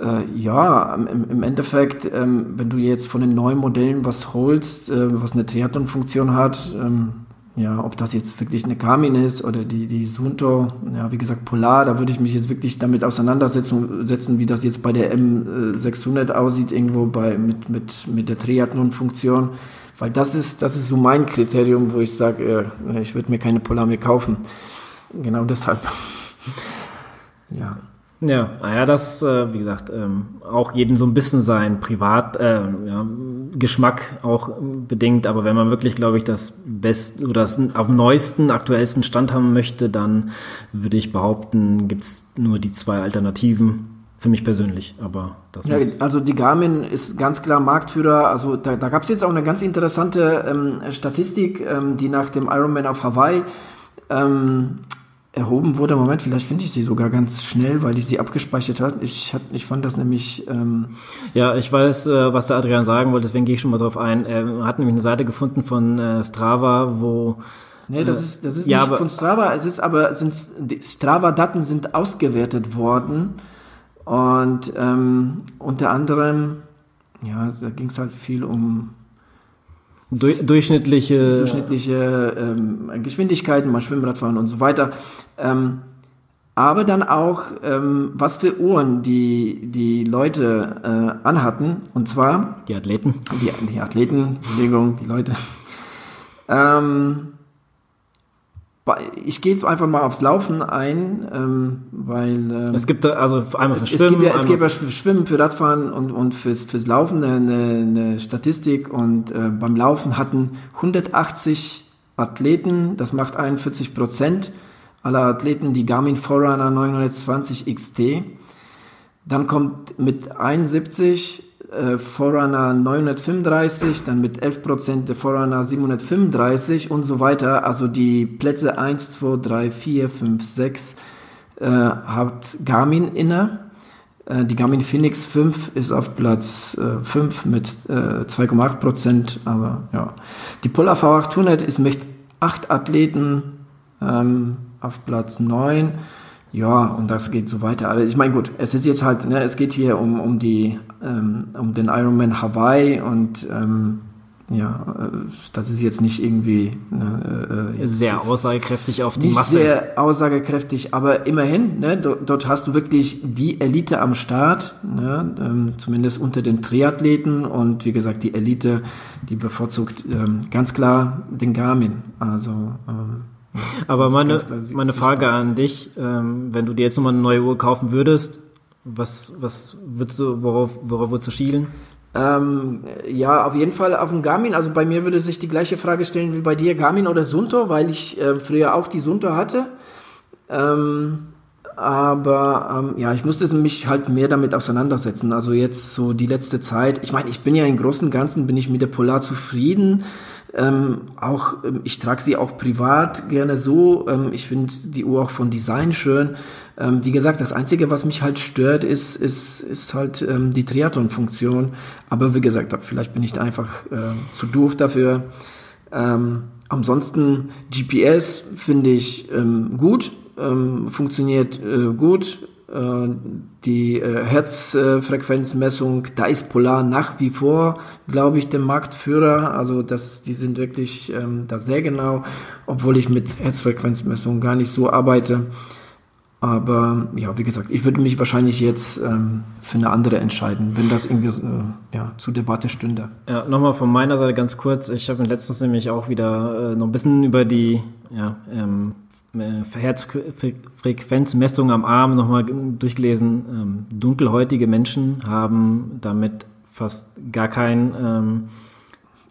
äh, ja, im, im Endeffekt, ähm, wenn du jetzt von den neuen Modellen was holst, äh, was eine Triathlon-Funktion hat, ähm, ja, ob das jetzt wirklich eine Garmin ist oder die, die Sunto, ja, wie gesagt, Polar, da würde ich mich jetzt wirklich damit auseinandersetzen, setzen, wie das jetzt bei der M600 aussieht, irgendwo bei, mit, mit, mit der Triathlon-Funktion. Weil das ist, das ist so mein Kriterium, wo ich sage, äh, ich würde mir keine Polar mehr kaufen. Genau deshalb. ja. Ja, naja, das, äh, wie gesagt, ähm, auch jedem so ein bisschen sein Privat, äh, ja, Geschmack auch bedingt, aber wenn man wirklich, glaube ich, das best oder das auf dem neuesten, aktuellsten Stand haben möchte, dann würde ich behaupten, gibt's nur die zwei Alternativen. Für mich persönlich, aber das ja, Also die Garmin ist ganz klar Marktführer. Also da, da gab es jetzt auch eine ganz interessante ähm, Statistik, ähm, die nach dem Ironman auf Hawaii ähm, erhoben wurde. Moment, vielleicht finde ich sie sogar ganz schnell, weil ich sie abgespeichert hat. Ich, hat, ich fand das nämlich. Ähm ja, ich weiß, äh, was der Adrian sagen wollte, deswegen gehe ich schon mal drauf ein. Er hat nämlich eine Seite gefunden von äh, Strava, wo. Nee, das ist, das ist ja, nicht von Strava, es ist aber, sind, Strava-Daten sind ausgewertet worden und ähm, unter anderem, ja, da ging es halt viel um Du, durchschnittliche, durchschnittliche ähm, Geschwindigkeiten, mal Schwimmradfahren und so weiter. Ähm, aber dann auch, ähm, was für Uhren die, die Leute äh, anhatten. Und zwar. Die Athleten. Die, die Athleten, Entschuldigung, die Leute. Ähm, ich gehe jetzt einfach mal aufs Laufen ein, ähm, weil ähm, es gibt also einmal für Schwimmen, es gibt ja, es gibt für Schwimmen, für Radfahren und und fürs fürs Laufen eine, eine Statistik und äh, beim Laufen hatten 180 Athleten, das macht 41 Prozent aller Athleten die Garmin Forerunner 920 XT. Dann kommt mit 71 äh, Forerunner 935, dann mit 11% der Forerunner 735 und so weiter. Also die Plätze 1, 2, 3, 4, 5, 6 äh, hat Garmin inne. Äh, die Garmin Phoenix 5 ist auf Platz äh, 5 mit äh, 2,8%, aber ja. Die Polar V800 ist mit 8 Athleten ähm, auf Platz 9 ja, und das geht so weiter. Aber ich meine, gut, es ist jetzt halt, ne, es geht hier um, um die, ähm, um den Ironman Hawaii und ähm, ja, äh, das ist jetzt nicht irgendwie ne, äh, sehr aussagekräftig auf die nicht Masse. Sehr aussagekräftig, aber immerhin, ne, dort, dort hast du wirklich die Elite am Start, ne, ähm, zumindest unter den Triathleten und wie gesagt, die Elite, die bevorzugt ähm, ganz klar den Garmin. Also ähm, aber meine, meine Frage an dich, ähm, wenn du dir jetzt nochmal eine neue Uhr kaufen würdest, was, was würdest du, worauf, worauf würdest du schielen? Ähm, ja, auf jeden Fall auf dem Garmin. Also bei mir würde sich die gleiche Frage stellen wie bei dir, Garmin oder Sunto, weil ich äh, früher auch die Sunto hatte. Ähm, aber ähm, ja, ich musste mich halt mehr damit auseinandersetzen. Also jetzt so die letzte Zeit. Ich meine, ich bin ja im Großen und Ganzen bin ich mit der Polar zufrieden. Ähm, auch ähm, ich trage sie auch privat gerne so. Ähm, ich finde die Uhr auch von Design schön. Ähm, wie gesagt, das Einzige, was mich halt stört, ist, ist, ist halt ähm, die Triathlon-Funktion. Aber wie gesagt, vielleicht bin ich da einfach äh, zu doof dafür. Ähm, ansonsten GPS finde ich ähm, gut, ähm, funktioniert äh, gut. Äh, die äh, Herzfrequenzmessung, da ist Polar nach wie vor, glaube ich, der Marktführer. Also das, die sind wirklich ähm, da sehr genau, obwohl ich mit Herzfrequenzmessung gar nicht so arbeite. Aber ja, wie gesagt, ich würde mich wahrscheinlich jetzt ähm, für eine andere entscheiden, wenn das irgendwie äh, ja, zur Debatte stünde. Ja, nochmal von meiner Seite ganz kurz. Ich habe letztens nämlich auch wieder äh, noch ein bisschen über die ja, ähm, äh, Herzfrequenzmessung am Arm nochmal durchgelesen. Ähm, dunkelhäutige Menschen haben damit fast gar keinen ähm,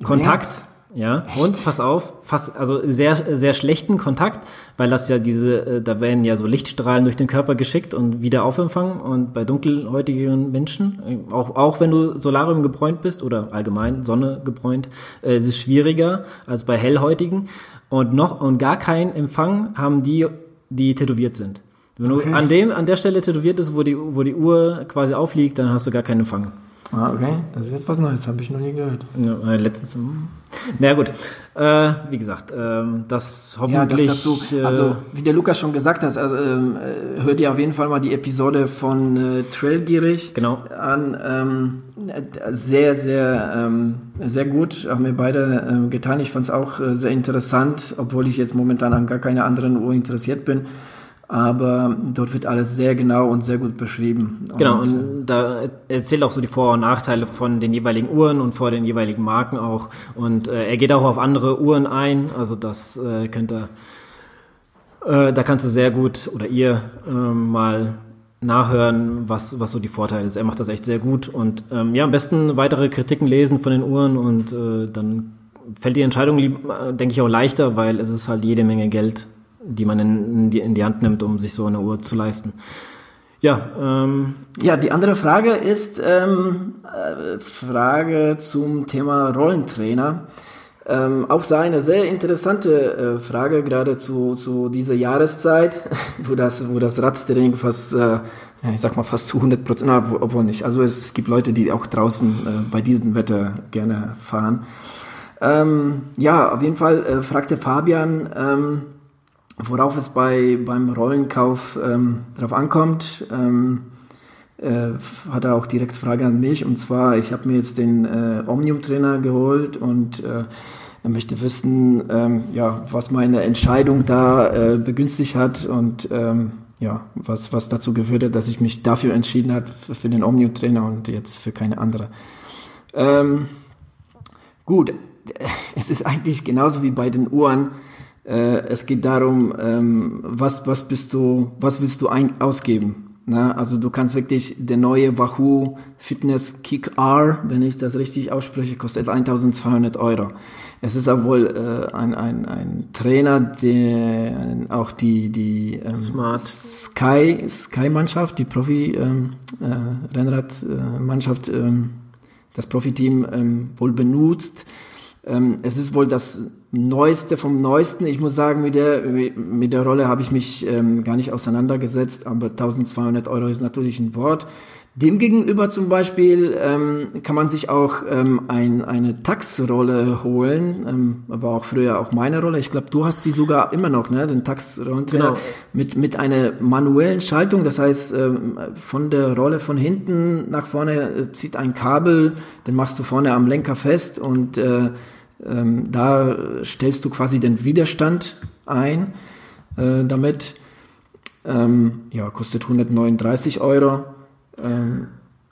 Kontakt. Ja, Echt? und pass auf, fast, also sehr, sehr schlechten Kontakt, weil das ja diese, äh, da werden ja so Lichtstrahlen durch den Körper geschickt und wieder aufempfangen. Und bei dunkelhäutigen Menschen, äh, auch, auch wenn du Solarium gebräunt bist oder allgemein Sonne gebräunt, äh, ist es schwieriger als bei hellhäutigen. Und noch, und gar keinen Empfang haben die, die tätowiert sind. Wenn okay. du an dem, an der Stelle tätowiert ist, wo die, wo die Uhr quasi aufliegt, dann hast du gar keinen Empfang. Ah, okay. Das ist jetzt was Neues, habe ich noch nie gehört. Ja, äh, letztens. Hm. Na gut. Äh, wie gesagt, ähm, das hoffentlich. Ja, das dazu, äh, also, wie der Lukas schon gesagt hat, also, ähm, äh, hört ihr auf jeden Fall mal die Episode von äh, Trailgierig genau. an. Ähm, sehr, sehr, ähm, sehr gut. Haben wir beide ähm, getan. Ich fand es auch äh, sehr interessant, obwohl ich jetzt momentan an gar keine anderen Uhr interessiert bin aber dort wird alles sehr genau und sehr gut beschrieben. Genau, und, und da erzählt auch so die Vor- und Nachteile von den jeweiligen Uhren und vor den jeweiligen Marken auch. Und äh, er geht auch auf andere Uhren ein, also das äh, könnte, äh, da kannst du sehr gut oder ihr äh, mal nachhören, was, was so die Vorteile sind. Er macht das echt sehr gut und ähm, ja, am besten weitere Kritiken lesen von den Uhren und äh, dann fällt die Entscheidung, äh, denke ich, auch leichter, weil es ist halt jede Menge Geld die man in, die, in die Hand nimmt, um sich so eine Uhr zu leisten. Ja, ähm, ja, die andere Frage ist ähm, äh, Frage zum Thema Rollentrainer. Ähm, auch da eine sehr interessante äh, Frage, gerade zu, zu dieser Jahreszeit, wo das, wo das Radtraining fast, äh, ich sag mal fast zu 100 Prozent, obwohl nicht. Also es gibt Leute, die auch draußen äh, bei diesem Wetter gerne fahren. Ähm, ja, auf jeden Fall äh, fragte Fabian, ähm, Worauf es bei, beim Rollenkauf ähm, darauf ankommt, ähm, äh, hat er auch direkt Frage an mich. Und zwar, ich habe mir jetzt den äh, Omnium-Trainer geholt und äh, er möchte wissen, ähm, ja, was meine Entscheidung da äh, begünstigt hat und ähm, ja, was, was dazu geführt hat, dass ich mich dafür entschieden habe, für den Omnium-Trainer und jetzt für keine andere. Ähm, gut, es ist eigentlich genauso wie bei den Uhren äh, es geht darum, ähm, was, was bist du, was willst du ein, ausgeben? Na, also du kannst wirklich der neue Wahoo Fitness Kick R, wenn ich das richtig ausspreche, kostet 1200 Euro. Es ist auch wohl äh, ein, ein, ein Trainer, der auch die, die ähm, Smart. Sky, Sky Mannschaft, die Profi ähm, äh, Rennrad äh, Mannschaft, ähm, das Profiteam ähm, wohl benutzt. Ähm, es ist wohl das Neueste vom Neuesten. Ich muss sagen, mit der, mit der Rolle habe ich mich ähm, gar nicht auseinandergesetzt, aber 1200 Euro ist natürlich ein Wort. Demgegenüber zum Beispiel ähm, kann man sich auch ähm, ein, eine Tax-Rolle holen, ähm, war auch früher auch meine Rolle. Ich glaube, du hast die sogar immer noch, ne? Den Tax-Rollentrainer genau. mit mit einer manuellen Schaltung. Das heißt, ähm, von der Rolle von hinten nach vorne äh, zieht ein Kabel, den machst du vorne am Lenker fest und äh, ähm, da stellst du quasi den Widerstand ein. Äh, damit ähm, ja kostet 139 Euro. Ähm,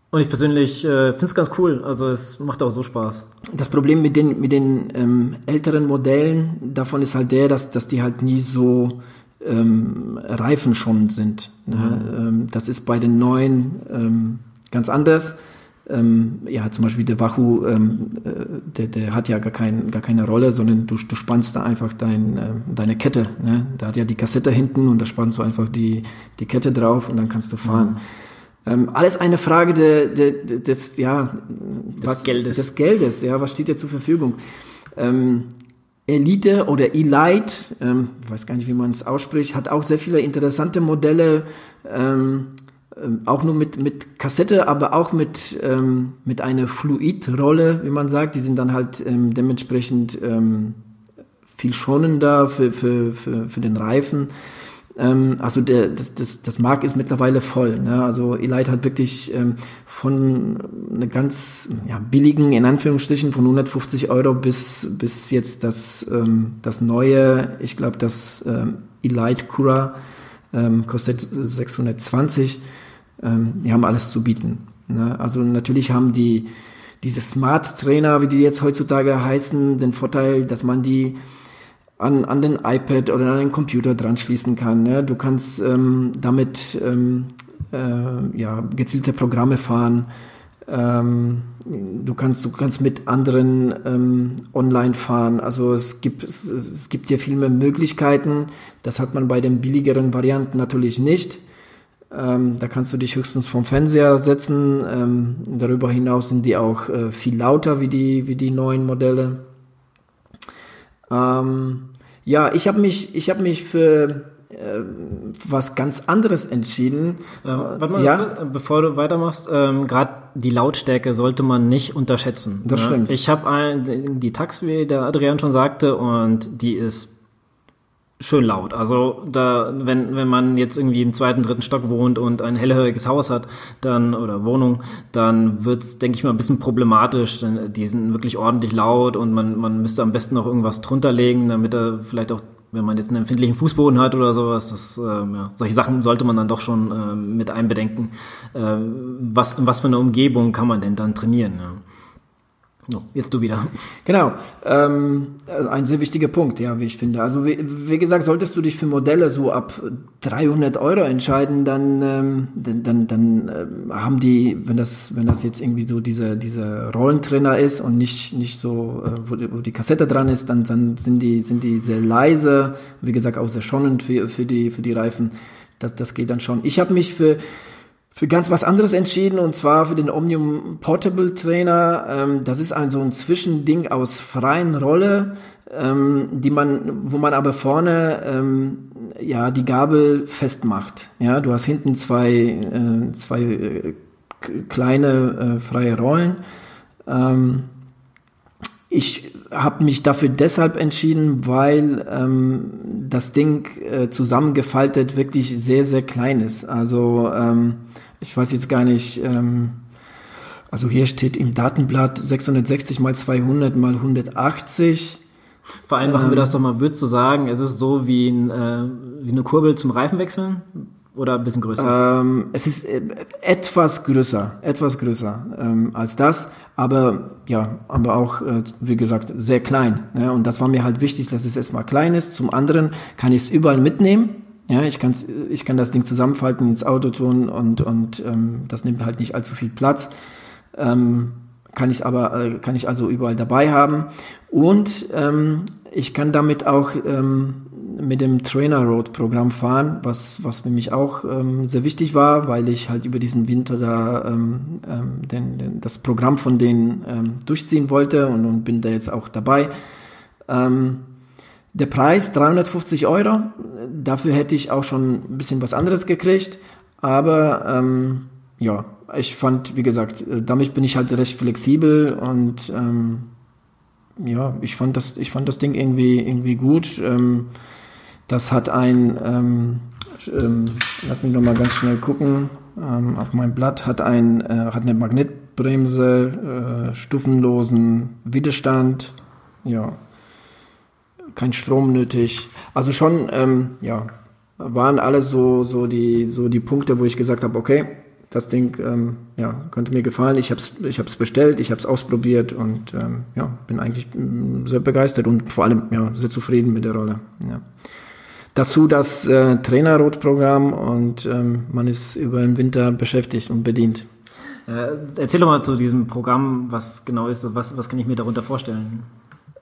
und ich persönlich äh, finde es ganz cool. Also es macht auch so Spaß. Das Problem mit den, mit den ähm, älteren Modellen davon ist halt der, dass, dass die halt nie so ähm, reifenschonend sind. Ne? Mhm. Ähm, das ist bei den neuen ähm, ganz anders. Ähm, ja, zum Beispiel der Wahoo, ähm, äh, der, der hat ja gar, kein, gar keine Rolle, sondern du, du spannst da einfach dein, äh, deine Kette. Ne? Da hat ja die Kassette hinten und da spannst du einfach die, die Kette drauf und dann kannst du fahren. Mhm. Ähm, alles eine Frage de, de, de, des, ja, des was, Geldes. Des Geldes, ja, was steht dir zur Verfügung? Ähm, Elite oder Elite, ähm, ich weiß gar nicht, wie man es ausspricht, hat auch sehr viele interessante Modelle, ähm, ähm, auch nur mit, mit Kassette, aber auch mit, ähm, mit einer Fluidrolle, wie man sagt. Die sind dann halt ähm, dementsprechend ähm, viel schonender für, für, für, für den Reifen. Ähm, also der, das, das, das Markt ist mittlerweile voll. Ne? Also Elite hat wirklich von einer ganz ja, billigen, in Anführungsstrichen, von 150 Euro bis, bis jetzt das, das neue, ich glaube, das Elite Cura kostet 620. Ähm, die haben alles zu bieten. Ne? Also natürlich haben die diese Smart Trainer, wie die jetzt heutzutage heißen, den Vorteil, dass man die an, an den iPad oder an den Computer dran schließen kann. Ne? Du kannst ähm, damit ähm, äh, ja, gezielte Programme fahren. Ähm, du kannst du kannst mit anderen ähm, online fahren. Also es gibt es, es gibt hier viel mehr Möglichkeiten. Das hat man bei den billigeren Varianten natürlich nicht. Ähm, da kannst du dich höchstens vom Fernseher setzen. Ähm, darüber hinaus sind die auch äh, viel lauter wie die wie die neuen Modelle. Ähm, ja, ich habe mich, ich habe mich für äh, was ganz anderes entschieden. Ähm, warte mal, ja? bevor du weitermachst, ähm, gerade die Lautstärke sollte man nicht unterschätzen. Das ne? stimmt. Ich habe die Tax, wie der Adrian schon sagte, und die ist schön laut. Also da, wenn, wenn man jetzt irgendwie im zweiten, dritten Stock wohnt und ein hellhöriges Haus hat, dann oder Wohnung, dann wird's, denke ich mal, ein bisschen problematisch. Denn die sind wirklich ordentlich laut und man, man müsste am besten noch irgendwas drunter legen, damit er vielleicht auch wenn man jetzt einen empfindlichen Fußboden hat oder sowas, das, äh, ja, solche Sachen sollte man dann doch schon äh, mit einbedenken. Äh, was, in was für eine Umgebung kann man denn dann trainieren? Ja? No, jetzt du wieder. Genau, ähm, ein sehr wichtiger Punkt, ja, wie ich finde. Also wie, wie gesagt, solltest du dich für Modelle so ab 300 Euro entscheiden, dann, ähm, dann, dann, dann äh, haben die, wenn das, wenn das jetzt irgendwie so dieser dieser Rollentrainer ist und nicht nicht so, äh, wo, die, wo die Kassette dran ist, dann, dann sind die sind die sehr leise, wie gesagt auch sehr schonend für für die für die Reifen. Das das geht dann schon. Ich habe mich für für ganz was anderes entschieden und zwar für den Omnium Portable Trainer. Ähm, das ist ein so ein Zwischending aus freien Rolle, ähm, die man, wo man aber vorne ähm, ja die Gabel festmacht. Ja, du hast hinten zwei äh, zwei äh, kleine äh, freie Rollen. Ich habe mich dafür deshalb entschieden, weil das Ding zusammengefaltet wirklich sehr, sehr klein ist. Also ich weiß jetzt gar nicht, ähm, also hier steht im Datenblatt 660 mal 200 mal 180. Vereinfachen ähm, wir das doch mal. Würdest du sagen, es ist so wie, ein, äh, wie eine Kurbel zum Reifenwechseln? Oder ein bisschen größer? Ähm, es ist äh, etwas größer, etwas größer ähm, als das, aber ja, aber auch, äh, wie gesagt, sehr klein. Ja, und das war mir halt wichtig, dass es erstmal klein ist. Zum anderen kann ich es überall mitnehmen. Ja, ich, kann's, ich kann das Ding zusammenfalten, ins Auto tun und, und ähm, das nimmt halt nicht allzu viel Platz. Ähm, kann ich aber, äh, kann ich also überall dabei haben. Und ähm, ich kann damit auch ähm, mit dem Trainer Road Programm fahren, was, was für mich auch ähm, sehr wichtig war, weil ich halt über diesen Winter da ähm, ähm, den, den, das Programm von denen ähm, durchziehen wollte und, und bin da jetzt auch dabei. Ähm, der Preis 350 Euro. Dafür hätte ich auch schon ein bisschen was anderes gekriegt. Aber ähm, ja, ich fand, wie gesagt, äh, damit bin ich halt recht flexibel und ähm, ja, ich fand das, ich fand das Ding irgendwie, irgendwie gut. Ähm, das hat ein, ähm, ähm, lass mich noch mal ganz schnell gucken, ähm, auf meinem Blatt hat ein, äh, hat eine Magnetbremse, äh, stufenlosen Widerstand, ja, kein Strom nötig. Also schon, ähm, ja, waren alles so, so die, so die Punkte, wo ich gesagt habe, okay, das Ding ähm, ja, könnte mir gefallen. Ich habe es ich hab's bestellt, ich habe es ausprobiert und ähm, ja, bin eigentlich mm, sehr begeistert und vor allem ja, sehr zufrieden mit der Rolle. Ja. Dazu das äh, Trainerrot-Programm und ähm, man ist über den Winter beschäftigt und bedient. Äh, erzähl doch mal zu diesem Programm, was genau ist, was, was kann ich mir darunter vorstellen?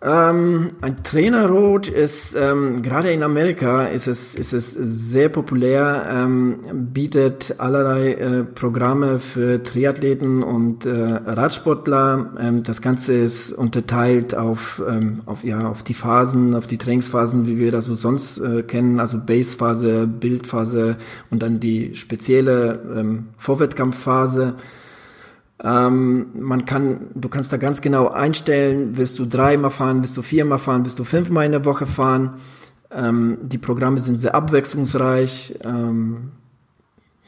Ähm, ein Trainerrot ist ähm, gerade in Amerika ist es ist es sehr populär, ähm, bietet allerlei äh, Programme für Triathleten und äh, Radsportler. Ähm, das Ganze ist unterteilt auf ähm, auf ja auf die Phasen, auf die Trainingsphasen, wie wir das so sonst äh, kennen, also Basephase, Bildphase und dann die spezielle ähm, Vorwettkampfphase. Ähm, man kann, du kannst da ganz genau einstellen, willst du dreimal fahren, willst du viermal fahren, willst du fünfmal in der Woche fahren. Ähm, die Programme sind sehr abwechslungsreich. Ähm,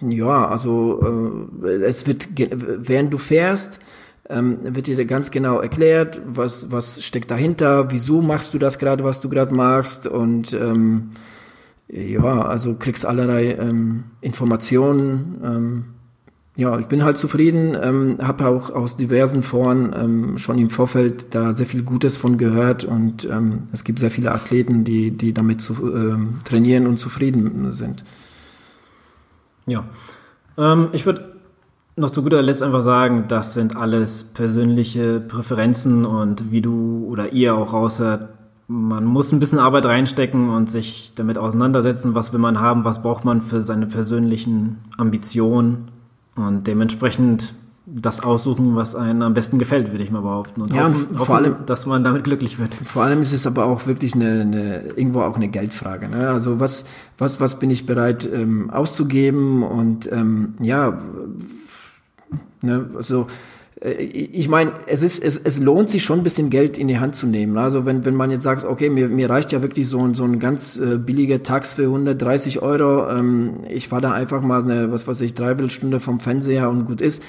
ja, also äh, es wird, während du fährst, ähm, wird dir ganz genau erklärt, was, was steckt dahinter, wieso machst du das gerade, was du gerade machst und ähm, ja, also kriegst allerlei ähm, Informationen. Ja, ich bin halt zufrieden, ähm, habe auch aus diversen Foren ähm, schon im Vorfeld da sehr viel Gutes von gehört und ähm, es gibt sehr viele Athleten, die, die damit zu, ähm, trainieren und zufrieden sind. Ja, ähm, ich würde noch zu guter Letzt einfach sagen, das sind alles persönliche Präferenzen und wie du oder ihr auch raushört, man muss ein bisschen Arbeit reinstecken und sich damit auseinandersetzen, was will man haben, was braucht man für seine persönlichen Ambitionen und dementsprechend das aussuchen, was einem am besten gefällt, würde ich mal behaupten. Und ja, hoffen, und vor hoffen, allem, dass man damit glücklich wird. Vor allem ist es aber auch wirklich eine, eine irgendwo auch eine Geldfrage. Ne? Also was, was, was bin ich bereit ähm, auszugeben? Und ähm, ja, ne, also ich meine, es ist, es, es lohnt sich schon ein bisschen Geld in die Hand zu nehmen. Also wenn, wenn man jetzt sagt, okay, mir, mir reicht ja wirklich so, ein so ein ganz äh, billiger Tax für 130 Euro. Ähm, ich fahre da einfach mal eine, was weiß ich, Dreiviertelstunde vom Fernseher und gut ist.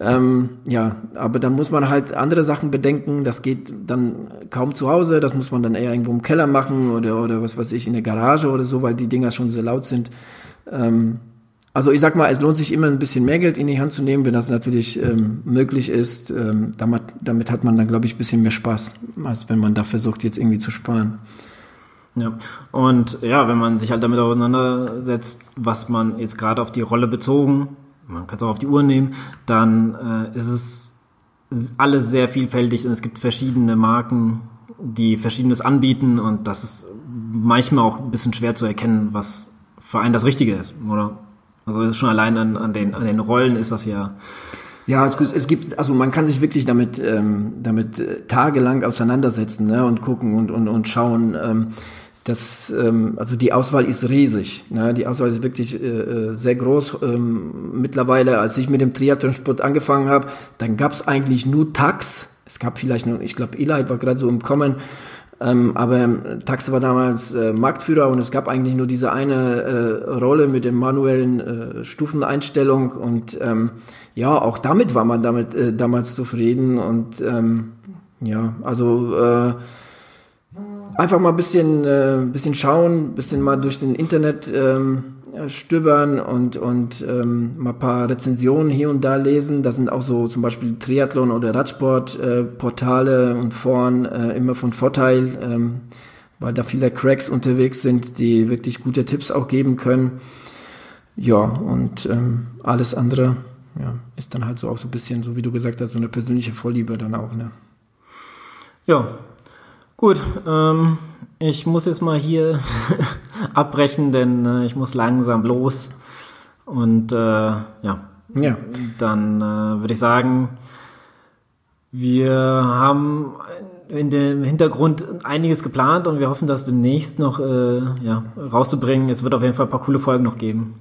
Ähm, ja, aber dann muss man halt andere Sachen bedenken. Das geht dann kaum zu Hause. Das muss man dann eher irgendwo im Keller machen oder, oder was weiß ich, in der Garage oder so, weil die Dinger schon sehr laut sind. Ähm, also ich sag mal, es lohnt sich immer ein bisschen mehr Geld in die Hand zu nehmen, wenn das natürlich ähm, möglich ist. Ähm, damit, damit hat man dann, glaube ich, ein bisschen mehr Spaß, als wenn man da versucht, jetzt irgendwie zu sparen. Ja, und ja, wenn man sich halt damit auseinandersetzt, was man jetzt gerade auf die Rolle bezogen, man kann es auch auf die Uhr nehmen, dann äh, ist es alles sehr vielfältig und es gibt verschiedene Marken, die verschiedenes anbieten und das ist manchmal auch ein bisschen schwer zu erkennen, was für einen das Richtige ist, oder? Also schon allein an, an, den, an den Rollen ist das ja. Ja, es, es gibt, also man kann sich wirklich damit, ähm, damit äh, tagelang auseinandersetzen ne, und gucken und, und, und schauen. Ähm, das, ähm, also die Auswahl ist riesig. Ne? Die Auswahl ist wirklich äh, äh sehr groß. Ähm, mittlerweile, als ich mit dem Triathlonsport angefangen habe, dann gab es eigentlich nur Tax. Es gab vielleicht nur, ich glaube, Eli war gerade so im Kommen. Ähm, aber ähm, Taxe war damals äh, Marktführer und es gab eigentlich nur diese eine äh, Rolle mit der manuellen äh, Stufeneinstellung und ähm, ja, auch damit war man damit äh, damals zufrieden und ähm, ja, also äh, einfach mal ein bisschen, äh, bisschen schauen, bisschen mal durch den Internet ähm, stöbern und, und ähm, mal ein paar Rezensionen hier und da lesen. Das sind auch so zum Beispiel Triathlon- oder Radsport-Portale äh, und Foren äh, immer von Vorteil, ähm, weil da viele Cracks unterwegs sind, die wirklich gute Tipps auch geben können. Ja, und ähm, alles andere ja, ist dann halt so auch so ein bisschen, so wie du gesagt hast, so eine persönliche Vorliebe dann auch. Ne? Ja, gut. Ähm ich muss jetzt mal hier abbrechen, denn äh, ich muss langsam los. Und äh, ja. ja, dann äh, würde ich sagen, wir haben in dem Hintergrund einiges geplant und wir hoffen, das demnächst noch äh, ja, rauszubringen. Es wird auf jeden Fall ein paar coole Folgen noch geben.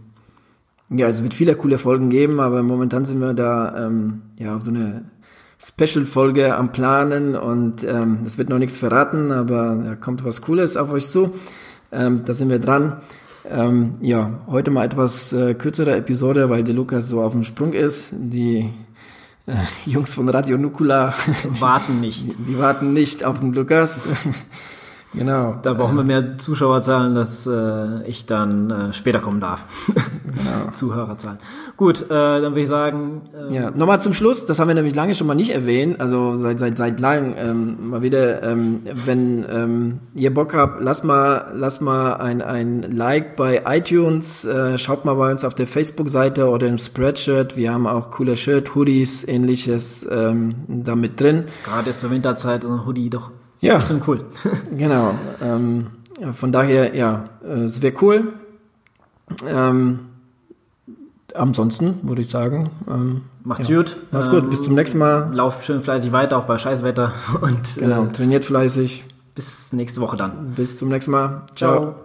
Ja, es wird viele coole Folgen geben, aber momentan sind wir da ähm, ja auf so eine Special-Folge am Planen und ähm, es wird noch nichts verraten, aber da kommt was Cooles auf euch zu. Ähm, da sind wir dran. Ähm, ja, heute mal etwas äh, kürzere Episode, weil der Lukas so auf dem Sprung ist. Die äh, Jungs von Radio Nukula warten nicht. Die, die warten nicht auf den Lukas. Genau. Da brauchen wir mehr Zuschauerzahlen, dass äh, ich dann äh, später kommen darf. genau. Zuhörerzahlen. Gut, äh, dann würde ich sagen. Ähm, ja, nochmal zum Schluss, das haben wir nämlich lange schon mal nicht erwähnt, also seit seit seit lang ähm, mal wieder, ähm, wenn ähm, ihr Bock habt, lasst mal lasst mal ein ein Like bei iTunes, äh, schaut mal bei uns auf der Facebook-Seite oder im Spreadshirt. Wir haben auch coole Shirt, Hoodies, ähnliches ähm, da mit drin. Gerade jetzt zur Winterzeit ein Hoodie doch ja. Stimmt cool. genau. Ähm, von daher, ja, äh, es wäre cool. Ähm, ansonsten würde ich sagen. Ähm, Macht's ja. gut. Macht's gut. Bis zum nächsten Mal. Lauft schön fleißig weiter, auch bei Scheißwetter. Und, genau. Äh, trainiert fleißig. Bis nächste Woche dann. Bis zum nächsten Mal. Ciao. Ciao.